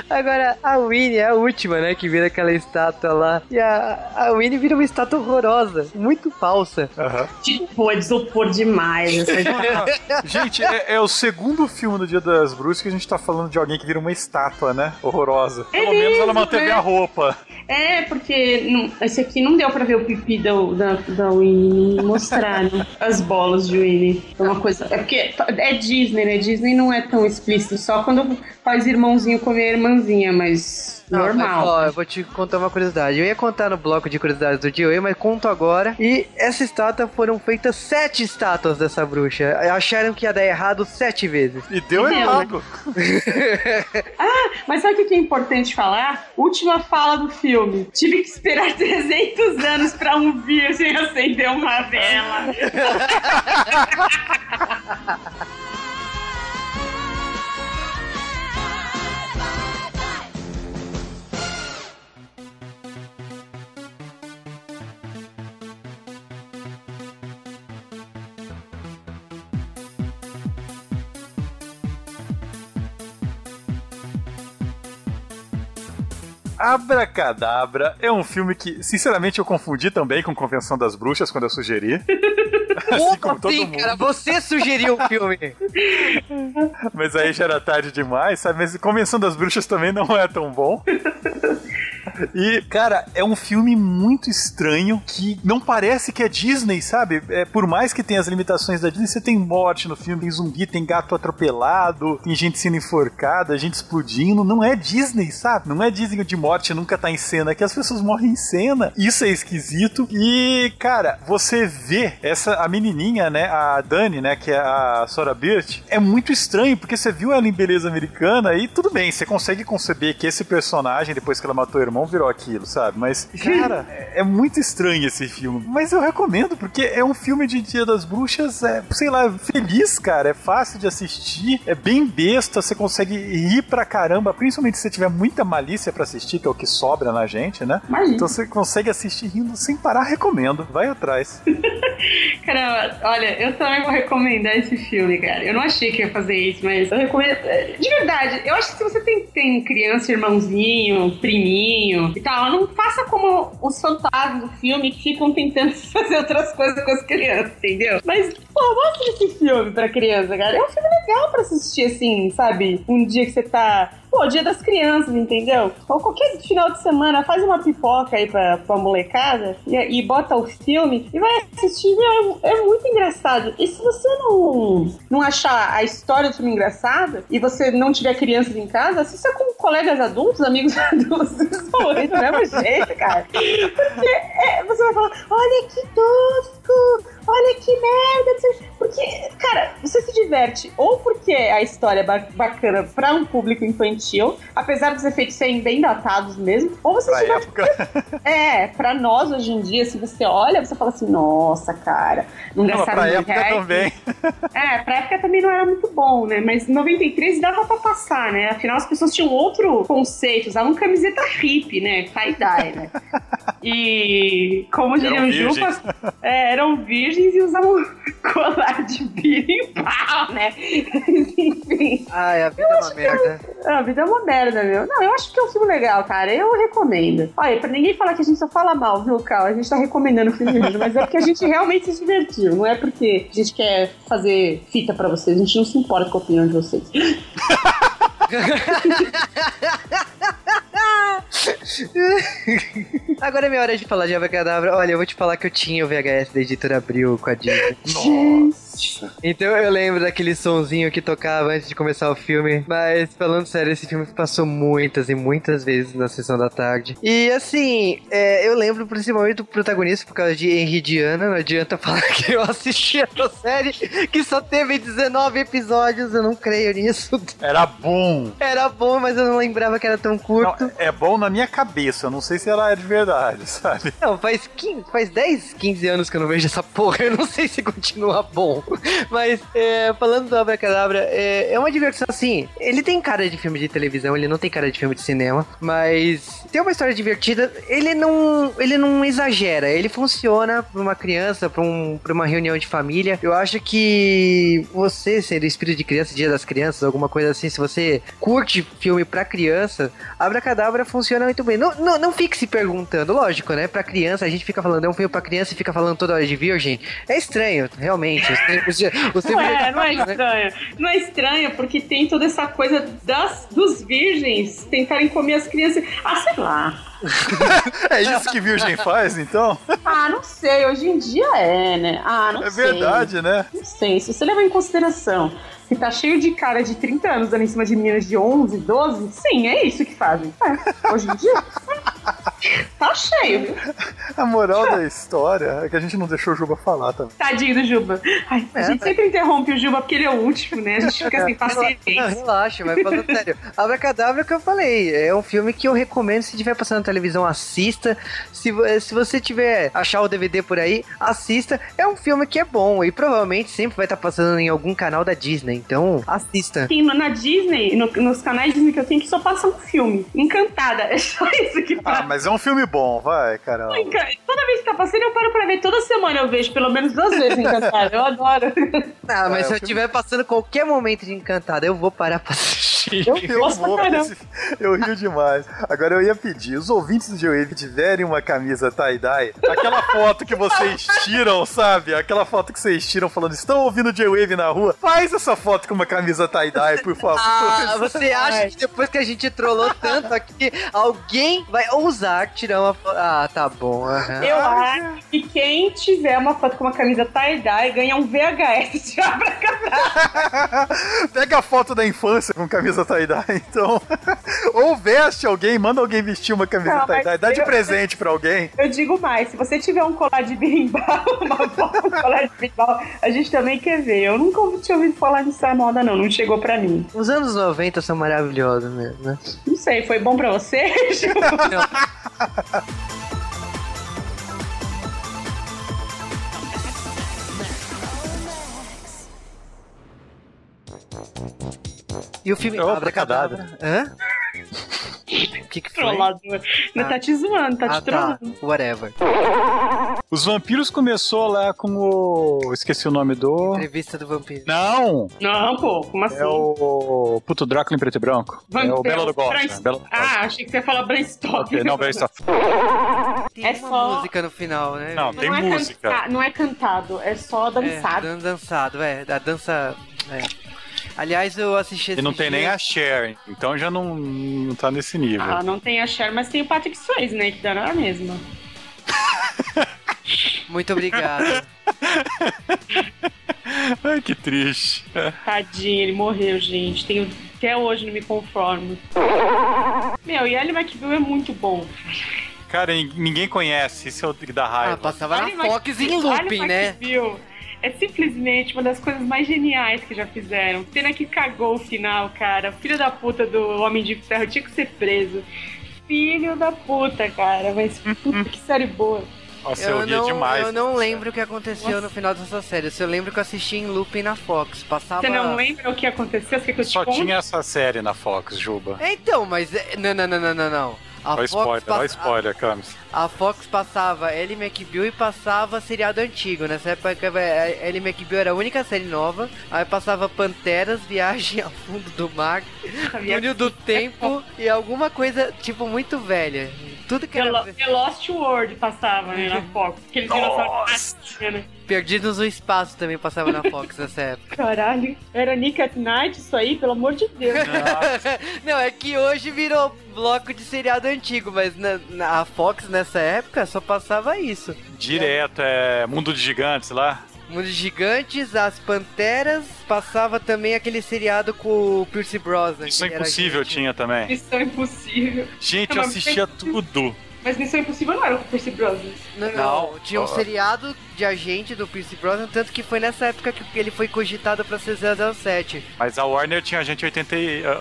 Agora, a Winnie é a última, né? Que vira aquela estátua lá. E a, a Winnie vira uma estátua horrorosa, muito falsa. Uhum. Tipo, é desopor demais. gente, é, é, o segundo filme do Dia das Bruxas que a gente tá falando de alguém que vira uma estátua, né? Horrorosa. Pelo é menos ela manteve né? a roupa. É, porque não, esse aqui não deu pra ver o pipi da, da, da Winnie mostrar né? as bolas de Winnie. É uma coisa. É porque é Disney, né? Disney não é tão explícito, só quando faz irmãozinho comer irmãzinha, mas Não, normal. Mas, ó, eu vou te contar uma curiosidade. Eu ia contar no bloco de curiosidades do dia, mas conto agora. E essa estátua foram feitas sete estátuas dessa bruxa. Acharam que ia dar errado sete vezes. E deu Deu, errado. Ah, mas sabe o que que é importante falar? Última fala do filme. Tive que esperar 300 anos pra um virgem acender uma vela. Abracadabra é um filme que, sinceramente, eu confundi também com Convenção das Bruxas quando eu sugeri. assim como todo Sim, mundo. cara, você sugeriu o filme. Mas aí já era tarde demais, sabe? Mas Convenção das Bruxas também não é tão bom. E, cara, é um filme muito estranho que não parece que é Disney, sabe? É, por mais que tenha as limitações da Disney, você tem morte no filme, tem zumbi, tem gato atropelado, tem gente sendo enforcada, gente explodindo. Não é Disney, sabe? Não é Disney de morte nunca tá em cena, que as pessoas morrem em cena. Isso é esquisito. E, cara, você vê essa, a menininha, né? A Dani, né? Que é a Sora Birch, é muito estranho, porque você viu ela em Beleza Americana e tudo bem, você consegue conceber que esse personagem, depois que ela matou o irmão, virou aquilo, sabe? Mas, cara, é, é muito estranho esse filme. Mas eu recomendo, porque é um filme de Dia das Bruxas, é, sei lá, feliz, cara. É fácil de assistir, é bem besta, você consegue rir pra caramba, principalmente se você tiver muita malícia pra assistir, que é o que sobra na gente, né? Imagina. Então você consegue assistir rindo sem parar, recomendo. Vai atrás. Caramba, olha, eu também vou recomendar esse filme, cara. Eu não achei que ia fazer isso, mas eu recomendo. De verdade, eu acho que se você tem, tem criança, irmãozinho, priminho e tal, não faça como os fantasmas do filme que ficam tentando fazer outras coisas com as crianças, entendeu? Mas, pô, mostra esse filme pra criança, cara. É um filme legal pra assistir, assim, sabe? Um dia que você tá Pô, dia das crianças, entendeu? Ou qualquer final de semana, faz uma pipoca aí pra, pra molecada e, e bota o filme e vai assistir. Meu, é, é muito engraçado. E se você não, não achar a história do filme engraçada e você não tiver crianças em casa, assista com colegas adultos, amigos adultos. Do mesmo jeito, cara. Porque é, você vai falar: olha que tosco! Olha que merda! não Porque, cara, você se diverte ou porque a história é ba- bacana pra um público infantil, apesar dos efeitos serem bem datados mesmo, ou você Pra se diverte época. é, pra nós hoje em dia, se você olha, você fala assim, nossa, cara, não Não, gastaram pra mil época reais. também. É, pra época também não era muito bom, né? Mas em 93 dava pra passar, né? Afinal, as pessoas tinham outro conceito, usavam camiseta hippie, né? Tie-dye, né? E, como diriam Eram Jupas, é, eram virgens e usavam colar de bira em pau, né? Enfim. Ai, a vida é uma merda. A vida é uma merda, meu. Não, eu acho que é um filme legal, cara. Eu recomendo. Olha, pra ninguém falar que a gente só fala mal, viu, Cal? A gente tá recomendando o filme mesmo, mas é porque a gente realmente se divertiu. Não é porque a gente quer fazer fita pra vocês. A gente não se importa com a opinião de vocês. Agora é minha hora de falar de Abracadabra. Olha, eu vou te falar que eu tinha o VHS da editora Abril com a Disney. Nossa. Então eu lembro daquele sonzinho que tocava antes de começar o filme. Mas falando sério, esse filme passou muitas e muitas vezes na sessão da tarde. E assim, é, eu lembro principalmente do protagonista por causa de Henry Diana. Não adianta falar que eu assisti essa série que só teve 19 episódios. Eu não creio nisso. Era bom. Era bom, mas eu não lembrava que era tão curto. Não, é bom na minha cabeça, eu não sei se ela é de verdade, sabe? Não, faz, 15, faz 10, 15 anos que eu não vejo essa porra. Eu não sei se continua bom. Mas, é, falando do Abracadabra, é, é uma diversão assim. Ele tem cara de filme de televisão, ele não tem cara de filme de cinema. Mas tem uma história divertida. Ele não, ele não exagera. Ele funciona pra uma criança, pra, um, pra uma reunião de família. Eu acho que você, sendo espírito de criança, dia das crianças, alguma coisa assim, se você curte filme pra criança, Abracadabra funciona muito bem. Não, não, não fique se perguntando, lógico, né? Pra criança, a gente fica falando, é um filme pra criança e fica falando toda hora de virgem. É estranho, realmente. É estranho estranho. Você não é, não é estranho. Não é estranho porque tem toda essa coisa das, dos virgens tentarem comer as crianças. Ah, sei lá. é isso que virgem faz, então? Ah, não sei. Hoje em dia é, né? Ah, não é sei. É verdade, né? Não sei. Se você levar em consideração que tá cheio de cara de 30 anos dando em cima de meninas de 11, 12, sim, é isso que fazem. É, hoje em dia. Tá cheio, viu? A moral da história é que a gente não deixou o Juba falar também. Tadinho do Juba. Ai, a é, gente sempre interrompe o Juba porque ele é o último, né? A gente fica sem paciência. Não, relaxa, mas falando sério. Abracadabra é o que eu falei. É um filme que eu recomendo. Se tiver passando na televisão, assista. Se, se você tiver achar o DVD por aí, assista. É um filme que é bom e provavelmente sempre vai estar passando em algum canal da Disney. Então, assista. Sim, na Disney, no, nos canais Disney que eu tenho, que só passa um filme. Encantada. É só isso que passa. Ah, mas é um filme bom, vai, caramba. Toda vez que tá passando, eu paro pra ver. Toda semana eu vejo pelo menos duas vezes Encantada. Eu adoro. Ah, mas é, se eu estiver passando qualquer momento de Encantada, eu vou parar pra assistir. Eu, eu vou, esse, eu rio demais. Agora eu ia pedir, os ouvintes do G-Wave tiverem uma camisa tie-dye, aquela foto que vocês tiram, sabe? Aquela foto que vocês tiram falando, estão ouvindo J-Wave na rua? Faz essa foto com uma camisa tie-dye, por favor. Ah, você acha que depois que a gente trollou tanto aqui, alguém vai ousar tirar uma foto? Ah, tá bom. Uhum. Eu acho que quem tiver uma foto com uma camisa tie-dye ganha um VHS de abra Pega a foto da infância com camisa tie-dye, então. Ou veste alguém, manda alguém vestir uma camisa tie-dye, dá de presente pra alguém. Eu digo mais, se você tiver um colar de berimbau, uma foto, um colar de berimbau, a gente também quer ver. Eu nunca tinha ouvido falar nessa moda, não, não chegou pra mim. Os anos 90 são maravilhosos mesmo, né? Não sei, foi bom pra você? não. E o filme Abra Cadabra. Hã? O que que foi? Trollador. Não ah. tá te zoando, tá ah, te tá. trollando. Whatever. Os vampiros começou lá com o. Esqueci o nome do. Entrevista do vampiro. Não! Não, pô, como assim? É o. Puto Drácula em preto e branco. Vampiro. É o Bela do Golpe. Né? Ah, achei que você ia falar Bram Stoker. Não, Bram Stoker. Tem é uma só... música no final, né? Não, tem não é música. Canta... Não é cantado, é só dançado. É, dançado, é. A dança. É. Aliás, eu assisti esse E não tem nem a Cher, então já não, não tá nesse nível. Ah, não tem a Cher, mas tem o Patrick Swayze, né? Que dá na mesma. Muito obrigado. Ai, que triste. Tadinho, ele morreu, gente. Tenho... Até hoje não me conformo. Meu, e Ellie McBeal é muito bom. Cara, ninguém conhece, isso é o que dá raiva. Ah, passava na Fox em looping, né? McBeal é simplesmente uma das coisas mais geniais que já fizeram. Pena que cagou o final, cara. Filho da puta do Homem de Ferro tinha que ser preso. Filho da puta, cara. Mas puta que série boa. Nossa, eu, eu não, demais. Eu não lembro o que aconteceu Nossa. no final dessa série. Eu lembro que eu assisti em looping na Fox. Passava... Você não lembra o que aconteceu? Que eu Só tinha essa série na Fox, Juba. Então, mas... É, não, não, não, não, não, não. A olha spoiler, pass... olha spoiler, Camis. A Fox passava Ellie McBeal e passava seriado antigo. Nessa época, Ellie McBeal era a única série nova. Aí passava Panteras, Viagem ao Fundo do Mar, Túnel do Tempo e alguma coisa, tipo, muito velha. Tudo que era... The Lost World passava, né, na Fox. Aqueles dinossauros... Né? Perdidos no Espaço também passava na Fox nessa época. Caralho, era Nick at Night isso aí, pelo amor de Deus. Não, é que hoje virou bloco de seriado antigo, mas na, na Fox nessa época só passava isso. Direto, é Mundo de Gigantes lá. Mundo de Gigantes, As Panteras, passava também aquele seriado com o Pierce Brosnan. Isso é impossível tinha também. Isso é impossível. Gente, eu assistia tudo. Mas Missão Impossível não era o Pierce Brosnan. Não, não, não. Tinha um seriado de agente do Pierce Brosnan, tanto que foi nessa época que ele foi cogitado pra ser 007. Mas a Warner tinha agente, 80,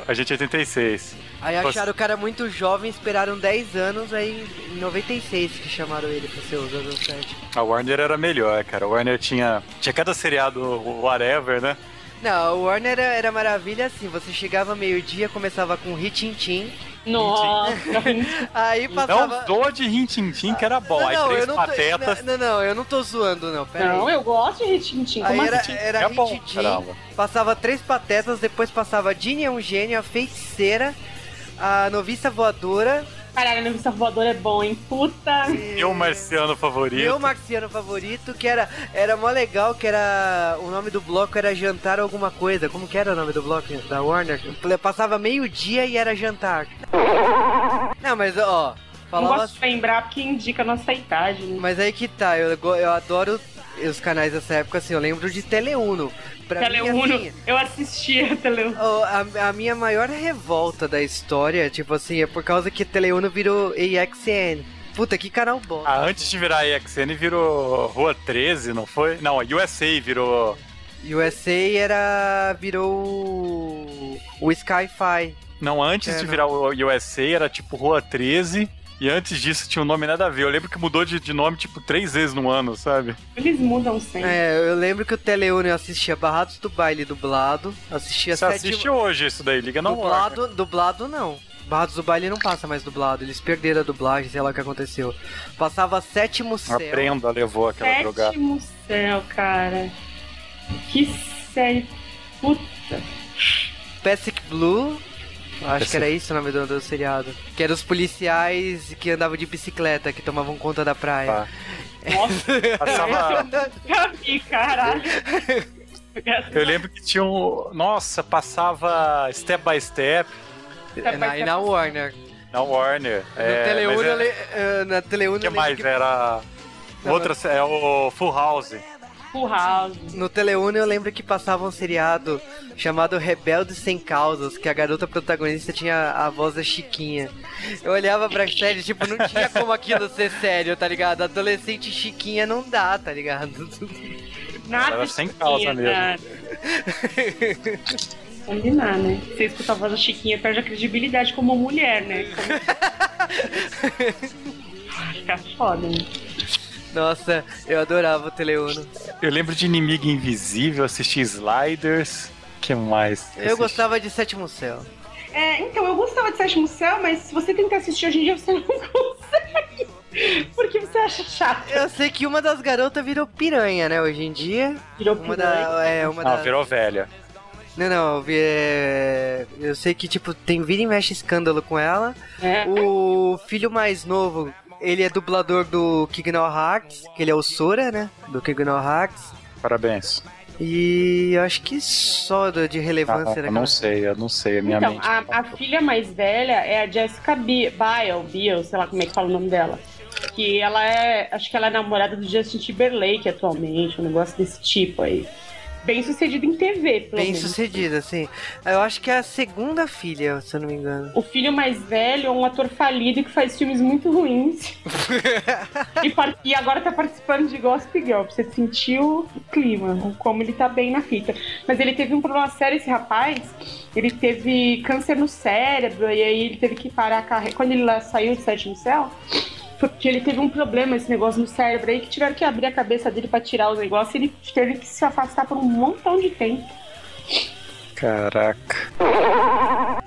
agente 86. Aí acharam o cara muito jovem, esperaram 10 anos, aí em 96 que chamaram ele pra ser o 007. A Warner era melhor, cara. A Warner tinha, tinha cada seriado whatever, né? Não, o Warner era, era maravilha assim. Você chegava meio-dia, começava com Ritintim. Nossa! Aí passava. Não dou de Rintintim que era bom. Não, Aí não, três patetas. Não, não, eu não tô zoando, não. Pera não, aí. eu gosto de Rintintim. Como aí era, assim? era é Rintintim. Passava três patetas, depois passava Dini é um gênio, a feiticeira, a noviça voadora Caralho, linguiça voadora é bom, hein? Puta. Meu marciano favorito. Meu marciano favorito, que era, era mó legal, que era. O nome do bloco era Jantar Alguma Coisa. Como que era o nome do bloco da Warner? Passava meio-dia e era jantar. Não, mas ó. Não Falava gosto de lembrar porque indica a nossa idade, né? Mas aí que tá, eu, eu adoro os canais dessa época, assim, eu lembro de Teleuno. Pra Teleuno, mim, assim, eu assistia Teleuno. oh, a, a minha maior revolta da história, tipo assim, é por causa que Teleuno virou AXN. Puta, que canal bom. Ah, antes de virar EXN virou Rua 13, não foi? Não, a USA virou. USA era. virou. o- o Sky-Fi. Não, antes É, de não. virar o USA era tipo Rua 13. E antes disso tinha um nome nada a ver. Eu lembro que mudou de, de nome tipo três vezes no ano, sabe? Eles mudam sempre. É, eu lembro que o Teleuno eu assistia Barrados do Baile dublado, assistia Você Sétimo- assiste hoje isso daí, liga na Warner. Dublado, dublado não. Barrados do Baile não passa mais dublado, eles perderam a dublagem, sei lá o que aconteceu. Passava Sétimo A Céu. prenda levou aquela drogada. Sétimo céu, cara. Que série. Puta. Pacific Blue. Acho que era isso o nome do, do seriado. Que eram os policiais que andavam de bicicleta, que tomavam conta da praia. Tá. Nossa, Passava. vi, caralho. Eu lembro que tinha um. Nossa, passava Step by Step É na, e na Warner. na Warner. no É, Teleuno, mas é- eu le- eh, na Teleuno O que eu mais? que- Era. Outra é o Full House. Full House. No Teleuno eu lembro que passava um seriado chamado Rebeldes Sem Causas, que a garota protagonista tinha a voz da Chiquinha. Eu olhava pra série, tipo, não tinha como aquilo ser sério, tá ligado? Adolescente Chiquinha não dá, tá ligado? Nada Era sem causa mesmo. nada. Combinar, né? Você escuta a voz da Chiquinha, perde a credibilidade como mulher, né? Como... Fica foda, né? Nossa, eu adorava o Teleuno. Eu lembro de Inimigo Invisível, assisti Sliders. que mais? Eu gostava de Sétimo Céu. É, então, eu gostava de Sétimo Céu, mas se você tentar assistir hoje em dia, você não consegue. Porque você acha chato. Eu sei que uma das garotas virou piranha, né, hoje em dia. Virou Uma piranha. da. É, uma Não, da. virou velha. Não, não, eu vi- é, eu sei que, tipo, tem vira e mexe escândalo com ela. É. O filho mais novo, ele é dublador do Kingdom Hearts, que ele é o Sora, né? Do Kingdom Hearts. Parabéns. E eu acho que só de Ah, relevância eu daquela- não sei, eu não sei, a minha Então, mente. a, a filha mais velha é a Jessica Bi- Biel, Biel, sei lá como é que fala o nome dela. Que ela é, acho que ela é namorada do Justin Timberlake atualmente, um negócio desse tipo aí. Bem sucedido em TV, pelo Bem menos. sucedida, assim. Eu acho que é a segunda filha, se eu não me engano. O filho mais velho é um ator falido que faz filmes muito ruins. e, e agora tá participando de Gossip Girl, pra você sentir o clima, como ele tá bem na fita. Mas ele teve um problema sério, esse rapaz. Ele teve câncer no cérebro, e aí ele teve que parar a carreira. Quando ele lá saiu do Sétimo Céu, porque ele teve um problema, esse negócio no cérebro aí, que tiveram que abrir a cabeça dele pra tirar os negócios, e ele teve que se afastar por um montão de tempo. Caraca.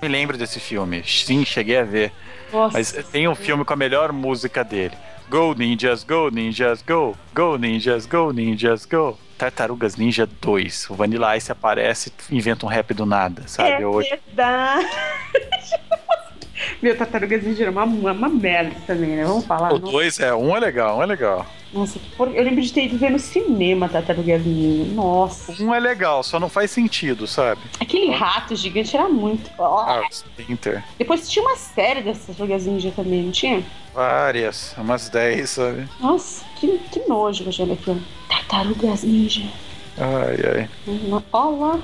Me lembro desse filme. Sim, cheguei a ver. Nossa. Mas tem um filme com a melhor música dele. Go Ninjas, Go Ninjas, Go! Go Ninjas, Go Ninjas, Go! Tartarugas Ninja 2. O Vanilla Ice aparece e inventa um rap do nada, sabe? É verdade. Meu, Tartarugas Ninja era uma, uma, merda também, né? Vamos falar. O Nossa, 2 é, um é legal, um é legal. nossa, eu lembro de ter ido ver no cinema Tartarugas Ninja. Nossa. Um é legal, só não faz sentido, sabe? Aquele rato gigante era muito. Ó. Ah, o Splinter. Depois tinha uma série dessas Tartarugas Ninja também, não tinha? Várias, umas 10, sabe? Nossa, que, que nojo achei aquilo. Tartarugas Ninja. Ai, ai. Ó lá.